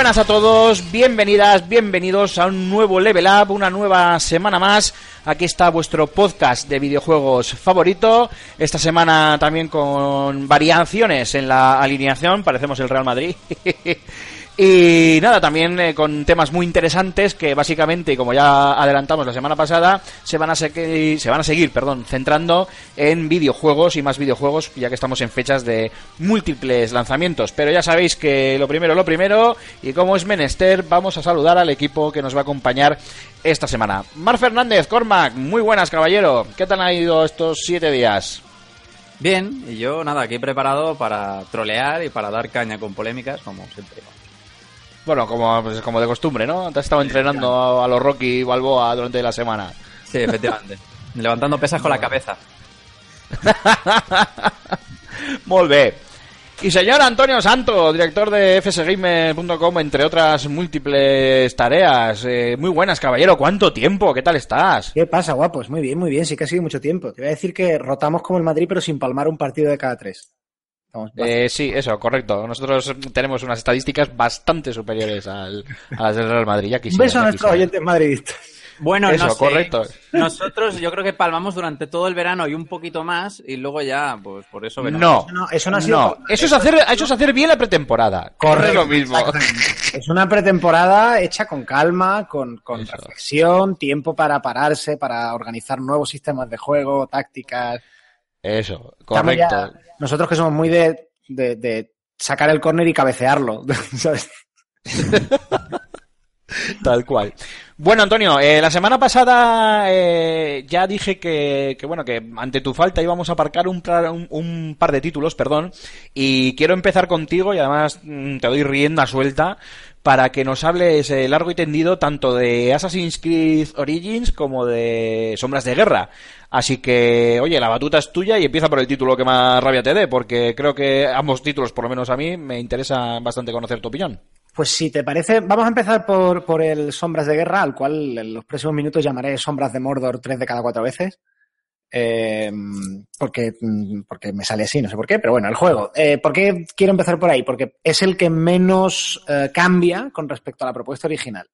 Buenas a todos, bienvenidas, bienvenidos a un nuevo Level Up, una nueva semana más. Aquí está vuestro podcast de videojuegos favorito. Esta semana también con variaciones en la alineación, parecemos el Real Madrid. Y nada, también eh, con temas muy interesantes que básicamente, como ya adelantamos la semana pasada, se van a se van a seguir, perdón, centrando en videojuegos y más videojuegos, ya que estamos en fechas de múltiples lanzamientos. Pero ya sabéis que lo primero, lo primero, y como es menester, vamos a saludar al equipo que nos va a acompañar esta semana. Mar Fernández, Cormac, muy buenas, caballero. ¿Qué tal han ido estos siete días? Bien, y yo nada, aquí preparado para trolear y para dar caña con polémicas, como siempre. Bueno, como, pues, como de costumbre, ¿no? Te has estado entrenando a, a los Rocky Balboa durante la semana. Sí, efectivamente. Levantando pesas con la cabeza. Molt bé. Y señor Antonio Santo, director de fsgamer.com, entre otras múltiples tareas. Eh, muy buenas, caballero. ¿Cuánto tiempo? ¿Qué tal estás? ¿Qué pasa, guapos? Muy bien, muy bien. Sí que ha sido mucho tiempo. Te voy a decir que rotamos como el Madrid, pero sin palmar un partido de cada tres. Vamos, Eh, sí, eso, correcto. Nosotros tenemos unas estadísticas bastante superiores al, a las del Real Madrid. Ya quisiera, beso a nuestros quisiera. oyentes madridistas. Bueno, Eso, no sé. correcto. Nosotros yo creo que palmamos durante todo el verano y un poquito más, y luego ya, pues por eso veremos. No, Eso no- eso no ha sido no. Eso es hacer, eso es hacer bien la pretemporada. Correcto, Es lo mismo. Es una pretemporada hecha con calma, con, con reflexión, tiempo para pararse, para organizar nuevos sistemas de juego, tácticas. Eso, ya- correcto. nosotros que somos muy de, de- de sacar el córner y cabecearlo. ¿sabes? Tal cual. Bueno, Antonio, eh, la semana pasada eh, ya dije que, que, bueno, que ante tu falta íbamos a aparcar un, un, un par de títulos, perdón, y quiero empezar contigo y además mm, te doy rienda suelta para que nos hables eh, largo y tendido tanto de Assassin's Creed Origins como de Sombras de Guerra. Así que, oye, la batuta es tuya y empieza por el título que más rabia te dé, porque creo que ambos títulos, por lo menos a mí, me interesa bastante conocer tu opinión. Pues si te parece, vamos a empezar por, por el Sombras de Guerra, al cual en los próximos minutos llamaré Sombras de Mordor tres de cada cuatro veces. Eh, porque, mm, porque me sale así, no sé por qué, pero bueno, el juego. Eh, ¿Por qué quiero empezar por ahí? Porque es el que menos eh, cambia con respecto a la propuesta original.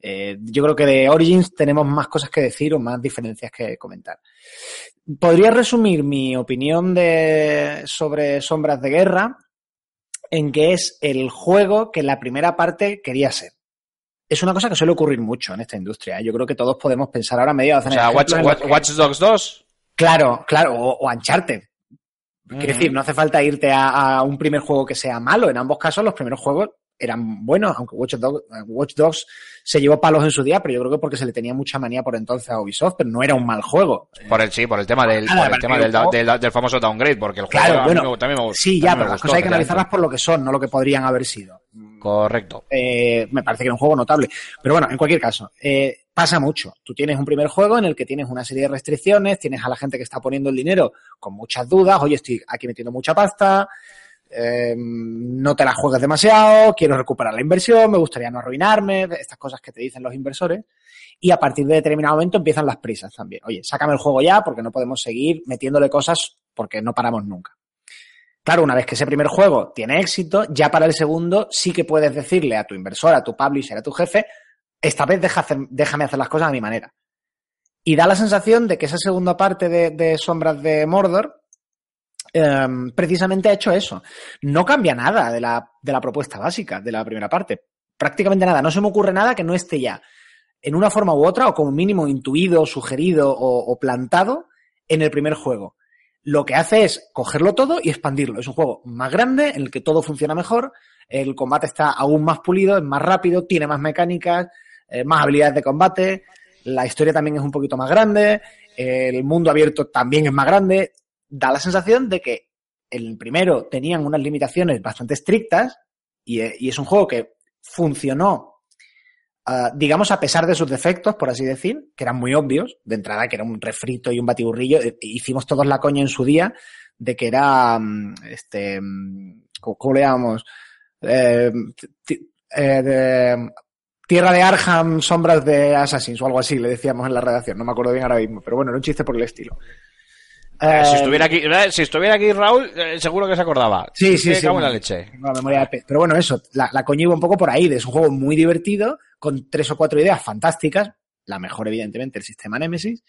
Yo creo que de Origins tenemos más cosas que decir o más diferencias que comentar. Podría resumir mi opinión de, sobre Sombras de Guerra en que es el juego que la primera parte quería ser. Es una cosa que suele ocurrir mucho en esta industria. ¿eh? Yo creo que todos podemos pensar ahora medio O sea, Watch, Watch- Watch Dogs 2, Claro, claro, o, o Uncharted. Quiero decir, no hace falta irte a, a un primer juego que sea malo. En ambos casos, los primeros juegos eran buenos, aunque Watch Dogs, Watch Dogs se llevó palos en su día, pero yo creo que porque se le tenía mucha manía por entonces a Ubisoft, pero no era un mal juego. Por el, sí, por el tema del, Nada, por el tema del, el juego- del, del famoso downgrade, porque el juego Claro, a mí bueno, me- también me gustó. Sí, ya, pero las cosas hay que analizarlas por lo que son, no lo que podrían haber sido. Correcto. Eh, me parece que es un juego notable. Pero bueno, en cualquier caso, eh, pasa mucho. Tú tienes un primer juego en el que tienes una serie de restricciones, tienes a la gente que está poniendo el dinero con muchas dudas, oye, estoy aquí metiendo mucha pasta, eh, no te la juegues demasiado, quiero recuperar la inversión, me gustaría no arruinarme, estas cosas que te dicen los inversores. Y a partir de determinado momento empiezan las prisas también. Oye, sácame el juego ya porque no podemos seguir metiéndole cosas porque no paramos nunca. Claro, una vez que ese primer juego tiene éxito, ya para el segundo sí que puedes decirle a tu inversor, a tu publisher, a tu jefe, esta vez deja déjame hacer las cosas a mi manera. Y da la sensación de que esa segunda parte de, Sombras de Mordor em, precisamente ha hecho eso. No cambia nada de la, de la propuesta básica de la primera parte. Prácticamente nada. No se me ocurre nada que no esté ya en una forma u otra, o como mínimo intuido, sugerido o plantado en el primer juego. Lo que hace es cogerlo todo y expandirlo. Es un juego más grande, en el que todo funciona mejor, el combate está aún más pulido, es más rápido, tiene más mecánicas, eh, más habilidades de combate, la historia también es un poquito más grande, el mundo abierto también es más grande. Da la sensación de que el primero tenían unas limitaciones bastante estrictas y, eh, y es un juego que funcionó ah, digamos, a pesar de sus defectos, por así decir, que eran muy obvios, de entrada, que era un refrito y un batiburrillo, eh, hicimos todos la coña en su día de que era, mm, este, mm, ¿cómo, le llamamos? Eh, eh, de- Tierra de Arkham, sombras de Assassins o algo así, le decíamos en la redacción, no me acuerdo bien ahora mismo, pero bueno, era un chiste por el estilo. Eh, si estuviera aquí, si estuviera aquí Raúl, eh, seguro que se acordaba. Sí, sí, sí. la leche. memoria de Pero bueno, eso, la, la coña iba un poco por ahí, es un juego muy divertido, con tres o cuatro ideas fantásticas, la mejor evidentemente el sistema Nemesis,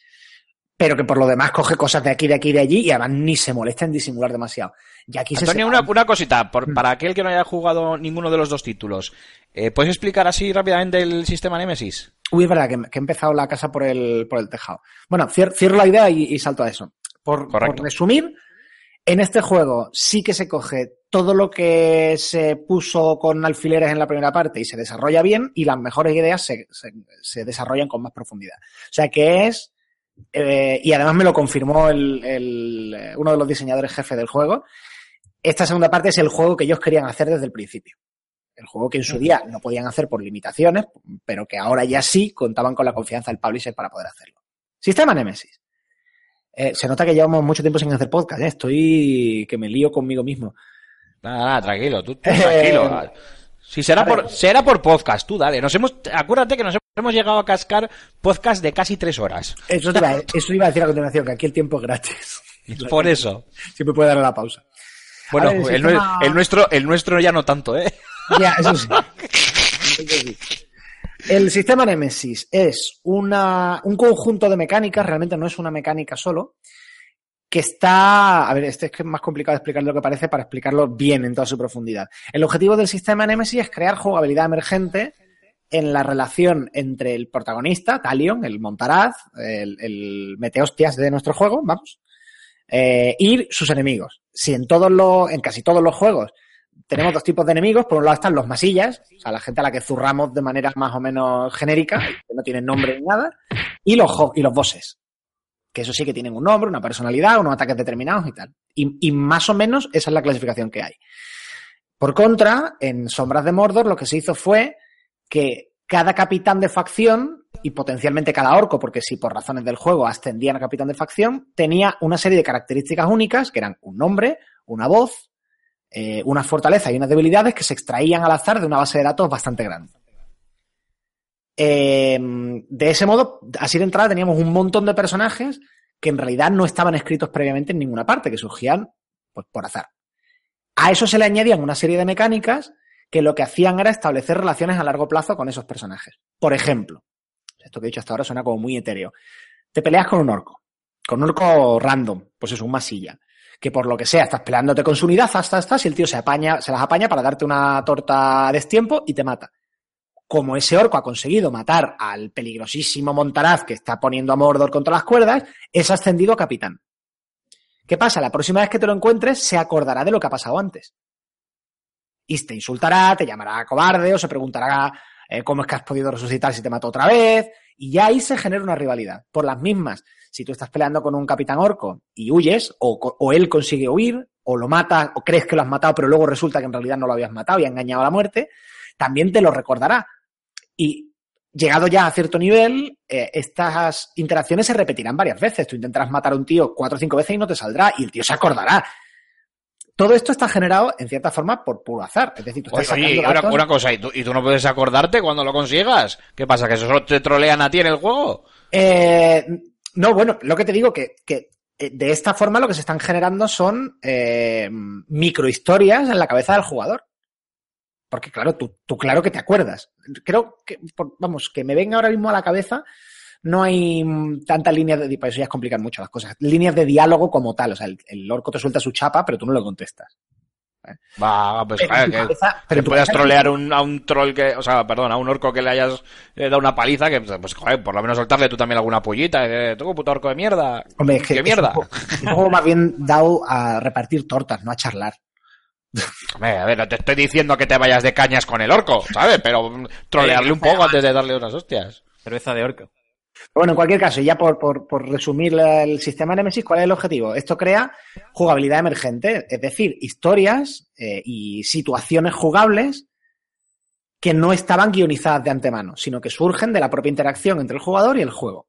pero que por lo demás coge cosas de aquí, de aquí, de allí y además ni se molesta en disimular demasiado. Y aquí se Antonio, separa- una, una cosita, por- Mm. para aquel que no haya jugado ninguno de los dos títulos, eh, ¿puedes explicar así rápidamente el sistema Nemesis? Uy, es verdad que, que he empezado la casa por el, por el tejado. Bueno, cier- cierro la idea y, y salto a eso. Por, Correcto. por resumir, en este juego sí que se coge todo lo que se puso con alfileres en la primera parte y se desarrolla bien y las mejores ideas se, desarrollan con más profundidad. O sea que es, eh, y además me lo confirmó eh, uno de los diseñadores jefe del juego, esta segunda parte es el juego que ellos querían hacer desde el principio. El juego que en su día no podían hacer por limitaciones, pero que ahora ya sí contaban con la confianza del publisher para poder hacerlo. Sistema Nemesis. Eh, se nota que llevamos mucho tiempo sin hacer podcast, ¿eh? estoy que me lío conmigo mismo. Nada, nada, tranquilo, tú, tú Eh, tranquilo. Si será por, será por podcast, tú dale. Nos hemos, acuérdate que nos hemos llegado a cascar podcast de casi tres horas. Eso, te iba, eso iba a decir a continuación, que aquí el tiempo es gratis. Por eso. Siempre puede dar la pausa. Bueno, ver, el sistema- nuestro, el nuestro ya no tanto, ¿eh? Ya, eso sí. Eso sí. El sistema Nemesis es una, un conjunto de mecánicas, realmente no es una mecánica solo, que está, a ver, este es más complicado de explicar de lo que parece para explicarlo bien en toda su profundidad. El objetivo del sistema Nemesis es crear jugabilidad emergente en la relación entre el protagonista, Talion, el montaraz, el, el meteostias de nuestro juego, vamos, eh, y sus enemigos. Si en todos los, en casi todos los juegos tenemos dos tipos de enemigos. Por un lado están los masillas, o sea, la gente a la que zurramos de manera más o menos genérica, que no tienen nombre ni nada, y los, y los bosses, que eso sí que tienen un nombre, una personalidad, unos ataques determinados y tal. Y, y más o menos esa es la clasificación que hay. Por contra, en Sombras de Mordor lo que se hizo fue que cada capitán de facción y potencialmente cada orco, porque si por razones del juego ascendían a capitán de facción, tenía una serie de características únicas que eran un nombre, una voz, eh, una fortaleza y unas debilidades que se extraían al azar de una base de datos bastante grande. Eh, de ese modo, así de entrada teníamos un montón de personajes que en realidad no estaban escritos previamente en ninguna parte, que surgían pues, por azar. A eso se le añadían una serie de mecánicas que lo que hacían era establecer relaciones a largo plazo con esos personajes. Por ejemplo, esto que he dicho hasta ahora suena como muy etéreo. Te peleas con un orco, con un orco random, pues es un masilla que por lo que sea estás peleándote con su unidad, hasta hasta y el tío se apaña, se las apaña para darte una torta a destiempo y te mata. Como ese orco ha conseguido matar al peligrosísimo Montaraz que está poniendo a Mordor contra las cuerdas, es ascendido a capitán. ¿Qué pasa? La próxima vez que te lo encuentres se acordará de lo que ha pasado antes. Y te insultará, te llamará cobarde o se preguntará eh, cómo es que has podido resucitar si te mató otra vez. Y ya ahí se genera una rivalidad. Por las mismas, si tú estás peleando con un capitán orco y huyes, o, él consigue huir, o lo mata, o crees que lo has matado, pero luego resulta que en realidad no lo habías matado y ha engañado a la muerte, también te lo recordará. Y llegado ya a cierto nivel, eh, estas interacciones se repetirán varias veces. Tú intentarás matar a un tío cuatro o cinco veces y no te saldrá, y el tío se acordará. Todo esto está generado, en cierta forma, por puro azar. Es decir, tú estás Oye, sacando una, una cosa, ¿y tú, ¿y tú no puedes acordarte cuando lo consigas? ¿Qué pasa? ¿Que eso solo te trolean a ti en el juego? Eh, no, bueno, lo que te digo que, que eh, de esta forma lo que se están generando son eh, microhistorias en la cabeza del jugador. Porque claro, tú, tú claro que te acuerdas. Creo que, por- vamos, que me venga ahora mismo a la cabeza, no hay mm, tantas líneas de, para eso ya es complicar mucho las cosas, líneas de diálogo como tal. O sea, el, el orco te suelta su chapa, pero tú no le contestas. Va, pues Pero claro, que, cabeza- pero que puedas trolear un- a un troll que, o sea, perdón, a un orco que le hayas eh, dado una paliza, que pues, joder, por lo menos soltarle tú también alguna pollita, eh, tú puto orco de mierda. Hombre, es que ¿Qué mierda? un juego- es un juego más bien dado a repartir tortas, no a charlar. Hombre, a ver, no te estoy diciendo que te vayas de cañas con el orco, ¿sabes? Pero trolearle un poco antes de darle unas hostias. Cerveza de orco. Bueno, en cualquier caso, ya por, por, por resumir el sistema Nemesis, ¿cuál es el objetivo? Esto crea jugabilidad emergente, es decir, historias eh, y situaciones jugables que no estaban guionizadas de antemano, sino que surgen de la propia interacción entre el jugador y el juego.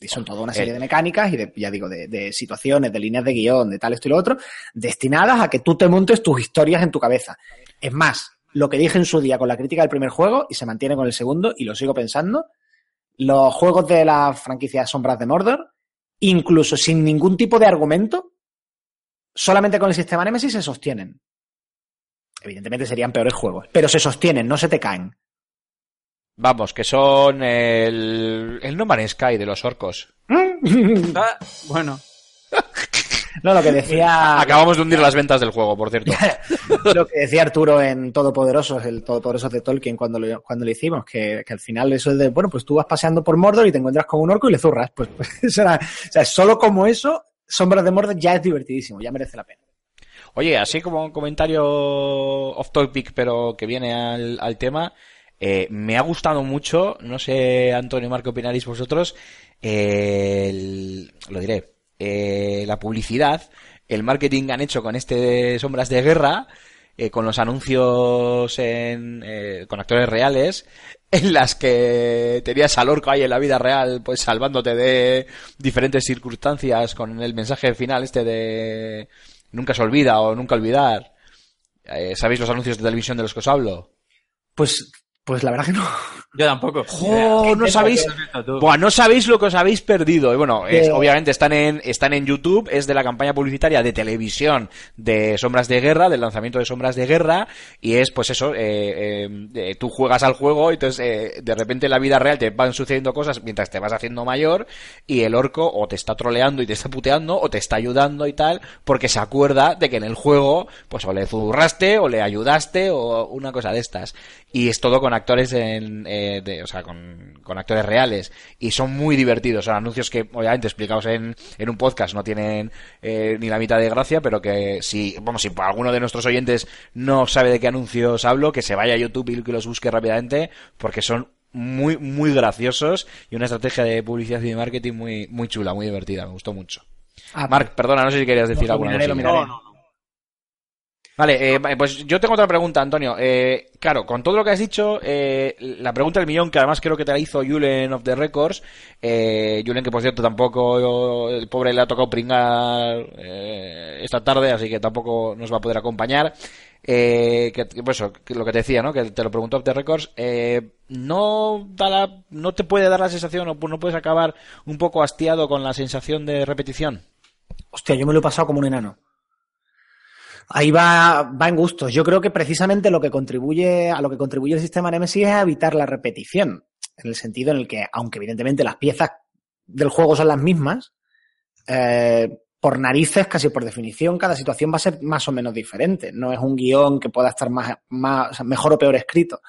Y son toda una serie Eh. de mecánicas y de, ya digo, de, de situaciones, de líneas de guion, de tal, esto y lo otro, destinadas a que tú te montes tus historias en tu cabeza. Es más, lo que dije en su día con la crítica del primer juego, y se mantiene con el segundo, y lo sigo pensando, los juegos de la franquicia Sombras de Mordor, incluso sin ningún tipo de argumento, solamente con el sistema Nemesis se sostienen. Evidentemente serían peores juegos, pero se sostienen, no se te caen. Vamos, que son el, el No Man's Sky de los orcos. Ah, bueno, No, lo que decía, Acabamos de hundir las ventas del juego, por cierto. lo que decía Arturo en Todopoderosos, el Todopoderosos de Tolkien cuando lo, cuando lo hicimos, que, que al final eso es de, bueno, pues tú vas paseando por Mordor y te encuentras con un orco y le zurras. Pues, pues eso era, o sea, solo como eso, Sombras de Mordor ya es divertidísimo, ya merece la pena. Oye, así como un comentario off topic, pero que viene al, al tema, eh, me ha gustado mucho, no sé, Antonio y Marco, opinaréis vosotros, eh, el- lo diré, eh, la publicidad, el marketing han hecho con este Sombras de Guerra, eh, con los anuncios en, eh, con actores reales, en las que tenías al orco ahí en la vida real, pues salvándote de diferentes circunstancias con el mensaje final este de nunca se olvida o nunca olvidar. Eh, ¿Sabéis los anuncios de televisión de los que os hablo? Pues, pues la verdad que no. yo tampoco. ¡Oh, no sabéis! Buah, no sabéis lo que os habéis perdido. Y bueno, es- Eh. obviamente están en, están en YouTube, es de la campaña publicitaria de televisión de Sombras de Guerra, del lanzamiento de Sombras de Guerra, y es pues eso, eh, eh, eh, tú juegas al juego y entonces eh, de repente en la vida real te van sucediendo cosas mientras te vas haciendo mayor y el orco o te está troleando y te está puteando o te está ayudando y tal, porque se acuerda de que en el juego pues o le zurraste o le ayudaste o una cosa de estas. Y es todo con actores en, eh, de- o sea, con, con actores reales. Y son muy divertidos. Son anuncios que, obviamente, explicados en, en un podcast no tienen eh, ni la mitad de gracia, pero que si, vamos, si alguno de nuestros oyentes no sabe de qué anuncios hablo, que se vaya a YouTube y que los busque rápidamente, porque son muy, muy graciosos y una estrategia de publicidad y de marketing muy, muy chula, muy divertida. Me gustó mucho. Ah, Marc, perdona, no sé si querías decir alguna miraré, lo cosilla. miraré. Vale, eh, pues yo tengo otra pregunta, Antonio. Eh, claro, con todo lo que has dicho, eh, la pregunta del millón, que además creo que te la hizo Julen of the Records, eh, Julen que por cierto tampoco, el pobre le ha tocado pringar eh, esta tarde, así que tampoco nos va a poder acompañar. Eh, que, que, pues lo que te decía, ¿no? Que te lo preguntó of the Records, eh, no da la, no te puede dar la sensación o no puedes acabar un poco hastiado con la sensación de repetición. Hostia, yo me lo he pasado como un enano. Ahí va, va en gustos. Yo creo que precisamente lo que contribuye, a lo que contribuye el sistema Nemesis es evitar la repetición. En el sentido en el que, aunque evidentemente las piezas del juego son las mismas, eh, por narices, casi por definición, cada situación va a ser más o menos diferente. No es un guion que pueda estar más, más, mejor o peor escrito.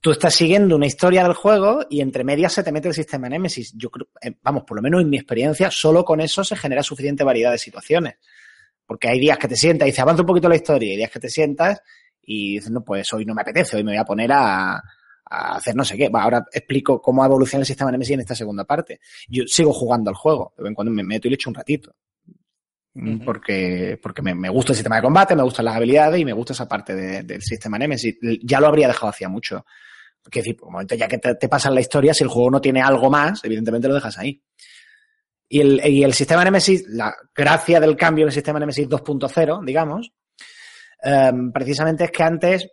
Tú estás siguiendo una historia del juego y entre medias se te mete el sistema Nemesis. Yo creo, eh, vamos, por lo menos en mi experiencia, solo con eso se genera suficiente variedad de situaciones. Porque hay días que te sientas y dices, avanza un poquito la historia, y hay días que te sientas y dices, no, pues hoy no me apetece, hoy me voy a poner a, a hacer no sé qué. Ahora explico cómo evoluciona el sistema Nemesis en esta segunda parte. Yo sigo jugando al juego, de vez en cuando me meto y le echo un ratito. Ujú. Porque, porque me, me gusta el sistema de combate, me gustan las habilidades y me gusta esa parte de- del sistema Nemesis. Ya lo habría dejado hacía mucho. Porque decir, por un momento ya que te, te pasan la historia, si el juego no tiene algo más, evidentemente lo dejas ahí. Y el, sistema Nemesis, la gracia del cambio en el sistema Nemesis 2.0, digamos, em, precisamente es que antes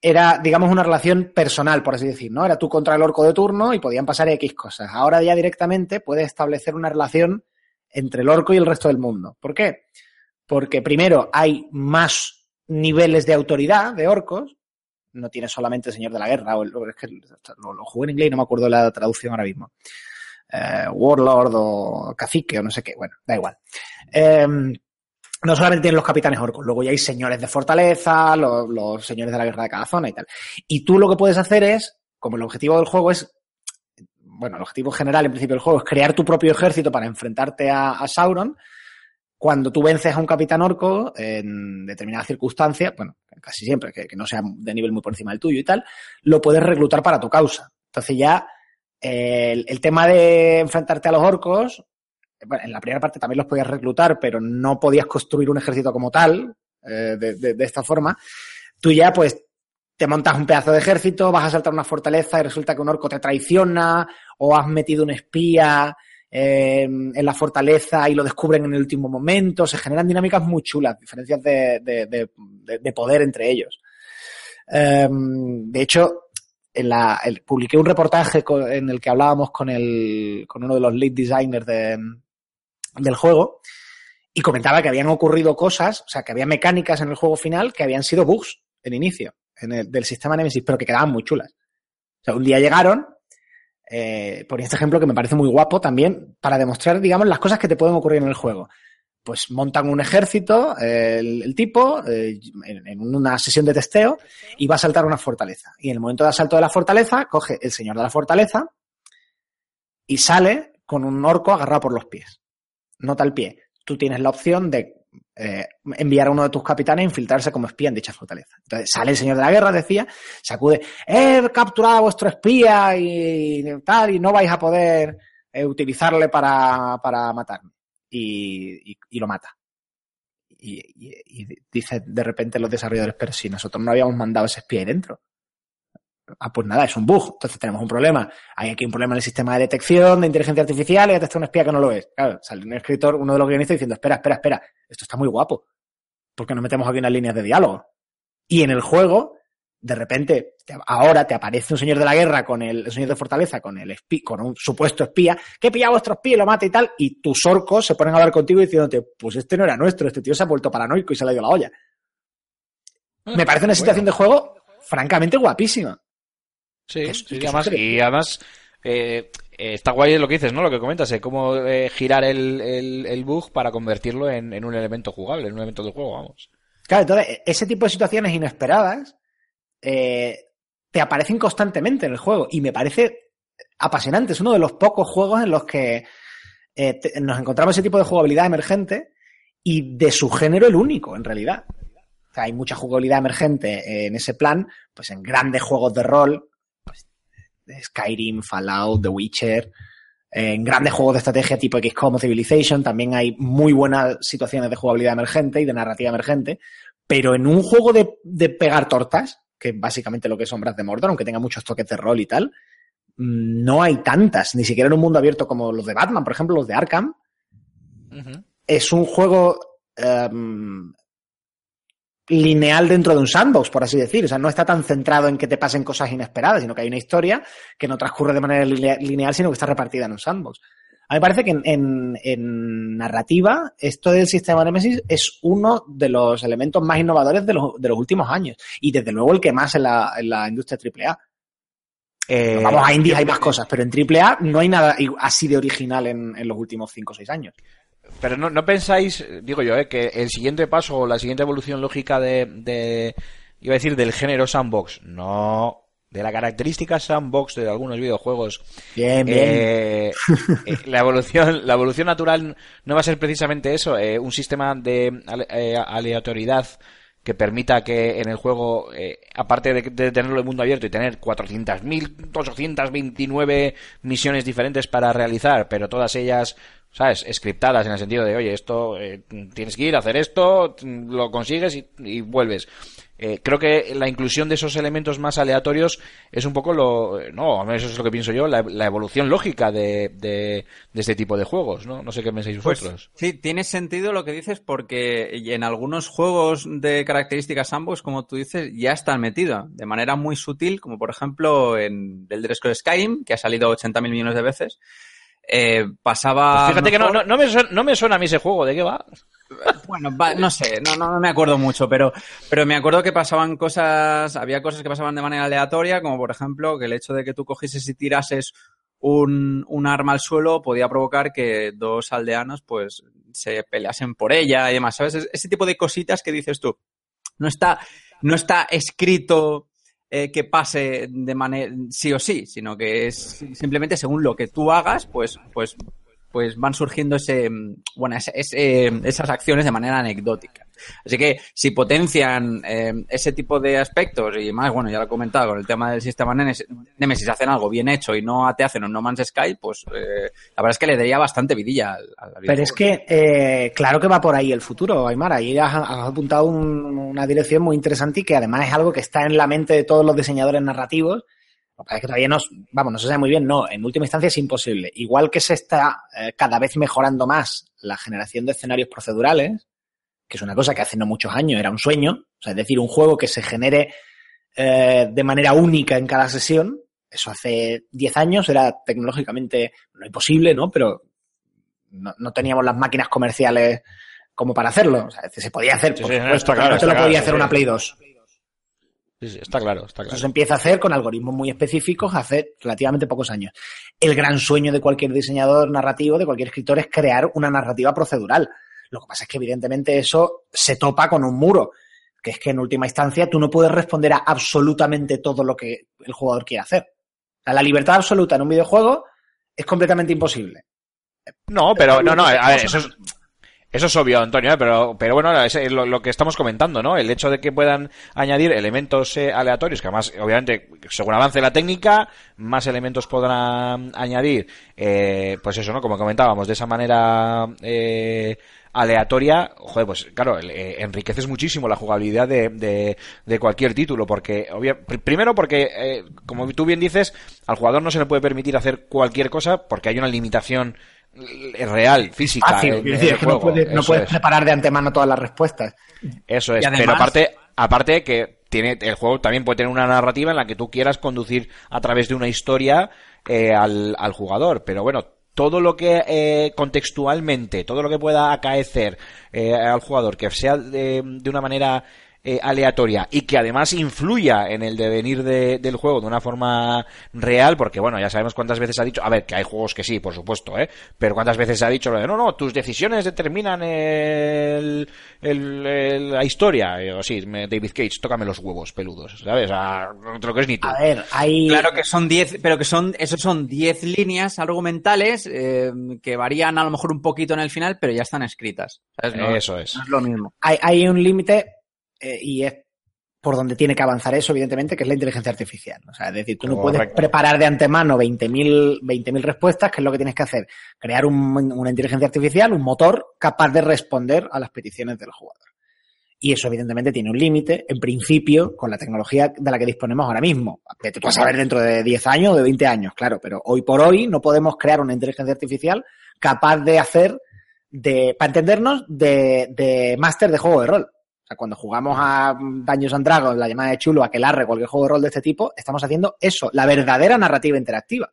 era, digamos, una relación personal, por así decir, ¿no? Era tú contra el orco de turno y podían pasar X cosas. Ahora ya directamente puedes establecer una relación entre el orco y el resto del mundo. ¿Por qué? Porque primero hay más niveles de autoridad de orcos. No tiene solamente el Señor de la Guerra, o el- es que lo, lo jugué en inglés y no me acuerdo la traducción ahora mismo. Eh, Warlord o Cacique o no sé qué, bueno, da igual. Eh, no solamente tienen los capitanes orcos, luego ya hay señores de fortaleza, los, señores de la guerra de cada zona y tal. Y tú lo que puedes hacer es, como el objetivo del juego es, bueno, el objetivo general en principio del juego es crear tu propio ejército para enfrentarte a, Sauron. Cuando tú vences a un capitán orco en determinadas circunstancias, bueno, casi siempre, que, que no sea de nivel muy por encima del tuyo y tal, lo puedes reclutar para tu causa. Entonces ya el, tema de enfrentarte a los orcos, bueno, en la primera parte también los podías reclutar, pero no podías construir un ejército como tal, eh, de, esta forma. Tú ya, pues, te montas un pedazo de ejército, vas a saltar una fortaleza y resulta que un orco te traiciona, o has metido un espía eh, en la fortaleza y lo descubren en el último momento. Se generan dinámicas muy chulas, diferencias de, de- de- de- de poder entre ellos. Eh, de hecho, en la, publiqué un reportaje en el que hablábamos con, el, con uno de los lead designers de, del juego y comentaba que habían ocurrido cosas, o sea, que había mecánicas en el juego final que habían sido bugs en inicio en el, del sistema Nemesis, pero que quedaban muy chulas. O sea, un día llegaron, eh, ponía este ejemplo que me parece muy guapo también, para demostrar, digamos, las cosas que te pueden ocurrir en el juego. Pues montan un ejército, el, el tipo, eh, en, en una sesión de testeo, y va a saltar una fortaleza. Y en el momento de asalto de la fortaleza, coge el señor de la fortaleza y sale con un orco agarrado por los pies. Nota el pie. Tú tienes la opción de eh, enviar a uno de tus capitanes a infiltrarse como espía en dicha fortaleza. Entonces sale el señor de la guerra, decía, sacude, he capturado a vuestro espía y tal, y no vais a poder eh, utilizarle para, para matarme. Y, y- y lo mata. Y, y- dice de repente los desarrolladores, pero si nosotros no habíamos mandado ese espía ahí dentro. Ah, pues nada, es un bug. Entonces tenemos un problema. Hay aquí un problema en el sistema de detección de inteligencia artificial y ya está un espía que no lo es. Claro, sale un escritor, uno de los guionistas diciendo, espera, espera, espera, esto está muy guapo. porque nos metemos aquí unas líneas de diálogo? Y en el juego, de repente, te- ahora te aparece un señor de la guerra con el, el señor de fortaleza, con el espí- con un supuesto espía, que pilla a vuestro espía y lo mata y tal, y tus orcos se ponen a hablar contigo diciéndote, pues este no era nuestro, este tío se ha vuelto paranoico y se le ha ido la olla. Me parece una situación de juego francamente guapísima. Sí, Es- sí, es además, súper- y además eh, eh, está guay lo que dices, ¿no? Lo que comentas, eh, cómo eh, girar el, el, el bug para convertirlo en, en un elemento jugable, en un elemento del juego, vamos. Claro, entonces, ese tipo de situaciones inesperadas eh, te aparecen constantemente en el juego y me parece apasionante. Es uno de los pocos juegos en los que eh, nos encontramos ese tipo de jugabilidad emergente y de su género el único, en realidad. O sea, hay mucha jugabilidad emergente en ese plan, pues en grandes juegos de rol, pues, Skyrim, Fallout, The Witcher, en grandes juegos de estrategia tipo XCOM o Civilization también hay muy buenas situaciones de jugabilidad emergente y de narrativa emergente, pero en un juego de, de pegar tortas, que es básicamente lo que es Sombras de Mordor, aunque tenga muchos toques de rol y tal, no hay tantas, ni siquiera en un mundo abierto como los de Batman, por ejemplo, los de Arkham. Es un juego em, lineal dentro de un sandbox, por así decir. O sea, no está tan centrado en que te pasen cosas inesperadas, sino que hay una historia que no transcurre de manera linea- lineal, sino que está repartida en un sandbox. A mí me parece que en, en- en narrativa, esto del sistema Nemesis es uno de los elementos más innovadores de los, de los últimos años. Y desde luego el que más en la, en la industria AAA. Eh, Vamos, a indies hay más cosas, pero en AAA no hay nada así de original en, en los últimos 5 o 6 años. Pero no, no pensáis, digo yo, eh, que el siguiente paso o la siguiente evolución lógica de, de, iba a decir, del género sandbox, no, de la característica sandbox de algunos videojuegos, Bien, bien. eh, eh, la evolución, la evolución natural no va a ser precisamente eso, eh, un sistema de eh, aleatoriedad que permita que en el juego, aparte de, de tenerlo en mundo abierto y tener 400.000, 829 misiones diferentes para realizar, pero todas ellas, ¿sabes?, scriptadas en el sentido de, oye, esto, eh, tienes que ir a hacer esto, lo consigues y, y vuelves. Eh, creo que la inclusión de esos elementos más aleatorios es un poco lo, no, menos eso es lo que pienso yo, la, la evolución lógica de, de, de este tipo de juegos, ¿no? No sé qué pensáis Pues vosotros. sí, tiene sentido lo que dices porque en algunos juegos de características sandbox, como tú dices, ya están metidos de manera muy sutil, como por ejemplo en Elder Scrolls Skyrim, que ha salido 80.000 millones de veces. Eh, pasaba... Pues fíjate que no, no me suena, no me suena a mí ese juego, ¿de qué va? Bueno, no sé, no, me acuerdo mucho, pero, me acuerdo que pasaban cosas, había cosas que pasaban de manera aleatoria, como por ejemplo que el hecho de que tú cogieses y tirases un, arma al suelo podía provocar que dos aldeanos pues se peleasen por ella y demás, ¿sabes? Es- Ese tipo de cositas que dices tú. No está, no está escrito eh, que pase de manera sí o sí, sino que es simplemente según lo que tú hagas, pues, pues, pues van surgiendo ese, mm, bueno, ese- ese- esas acciones de manera anecdótica. Así que si potencian eh, ese tipo de aspectos y más, bueno, ya lo he comentado con el tema del sistema Nemes- Nemesis, hacen algo bien hecho y no te hacen un No Man's Sky, pues eh, la verdad es que le daría bastante vidilla al, al Pero es que, eh, claro que va por ahí el futuro, Aymar. Ahí has, has apuntado un- una dirección muy interesante y que además es algo que está en la mente de todos los diseñadores narrativos. Lo que pasa es que todavía no, vamos, no se sabe muy bien, no, en última instancia es imposible. Igual que se está eh, cada vez mejorando más la generación de escenarios procedurales, que es una cosa que hace no muchos años era un sueño, o sea, es decir, un juego que se genere eh, de manera única en cada sesión, eso hace 10 años era tecnológicamente no imposible, ¿no? Pero no, no teníamos las máquinas comerciales como para hacerlo. O sea, se podía hacer, Sí, por sí, no, supuesto, está pero claro, no te lo podía claro, hacer sí, una. Play 2. Sí, sí, está claro, está Eso claro. se empieza a hacer con algoritmos muy específicos hace relativamente pocos años. El gran sueño de cualquier diseñador narrativo, de cualquier escritor, es crear una narrativa procedural. Lo que pasa es que evidentemente eso se topa con un muro, que es que en última instancia tú no puedes responder a absolutamente todo lo que el jugador quiere hacer. O sea, la libertad absoluta en un videojuego es completamente imposible. No, pero no, no, a ver, eso es, eso es obvio, Antonio, ¿eh? pero, pero bueno, es lo, que estamos comentando, ¿no? El hecho de que puedan añadir elementos eh, aleatorios, que además, obviamente, según avance la técnica, más elementos podrán añadir, eh, pues eso, ¿no? Como comentábamos, de esa manera eh, aleatoria, joder, pues claro, eh, enriqueces muchísimo la jugabilidad de, de, de cualquier título, porque, obvia- pr- primero porque, eh, como tú bien dices, al jugador no se le puede permitir hacer cualquier cosa porque hay una limitación real, física. Fácil, en- quiero en decir, el es que no puedes, no preparar de antemano todas las respuestas. Eso es, además- pero aparte, aparte que tiene, el juego también puede tener una narrativa en la que tú quieras conducir a través de una historia eh, al, al jugador, pero bueno, todo lo que eh, contextualmente, todo lo que pueda acaecer eh, al jugador, que sea de, de una manera eh, aleatoria y que además influya en el devenir de- del juego de una forma real, porque bueno, ya sabemos cuántas veces ha dicho, a ver, que hay juegos que sí, por supuesto, ¿eh? pero cuántas veces ha dicho, lo de, no, no, tus decisiones determinan el, el- el- la historia. Digo, sí, David Cage, tócame los huevos peludos, ¿sabes? A, no te lo crees ni tú. A ver, hay... Claro que son 10, pero que son, esos son 10 líneas argumentales eh, que varían a lo mejor un poquito en el final, pero ya están escritas. ¿sabes? No, Eso es. no es lo mismo. hay, hay un límite eh, y es por donde tiene que avanzar eso, evidentemente, que es la inteligencia artificial. O sea, es decir, tú no puedes preparar de antemano 20.000 20.000 respuestas, que es lo que tienes que hacer. Crear un- una inteligencia artificial, un motor capaz de responder a las peticiones del jugador. Y eso, evidentemente, tiene un límite, en principio, con la tecnología de la que disponemos ahora mismo. Vete tú a saber dentro de 10 años o de 20 años, claro, pero hoy por hoy no podemos crear una inteligencia artificial capaz de hacer, de, para entendernos, de, de máster de juego de rol. O sea, cuando jugamos a Daños and Dragons, la llamada de chulo, Aquelarre, cualquier juego de rol de este tipo, estamos haciendo eso, la verdadera narrativa interactiva.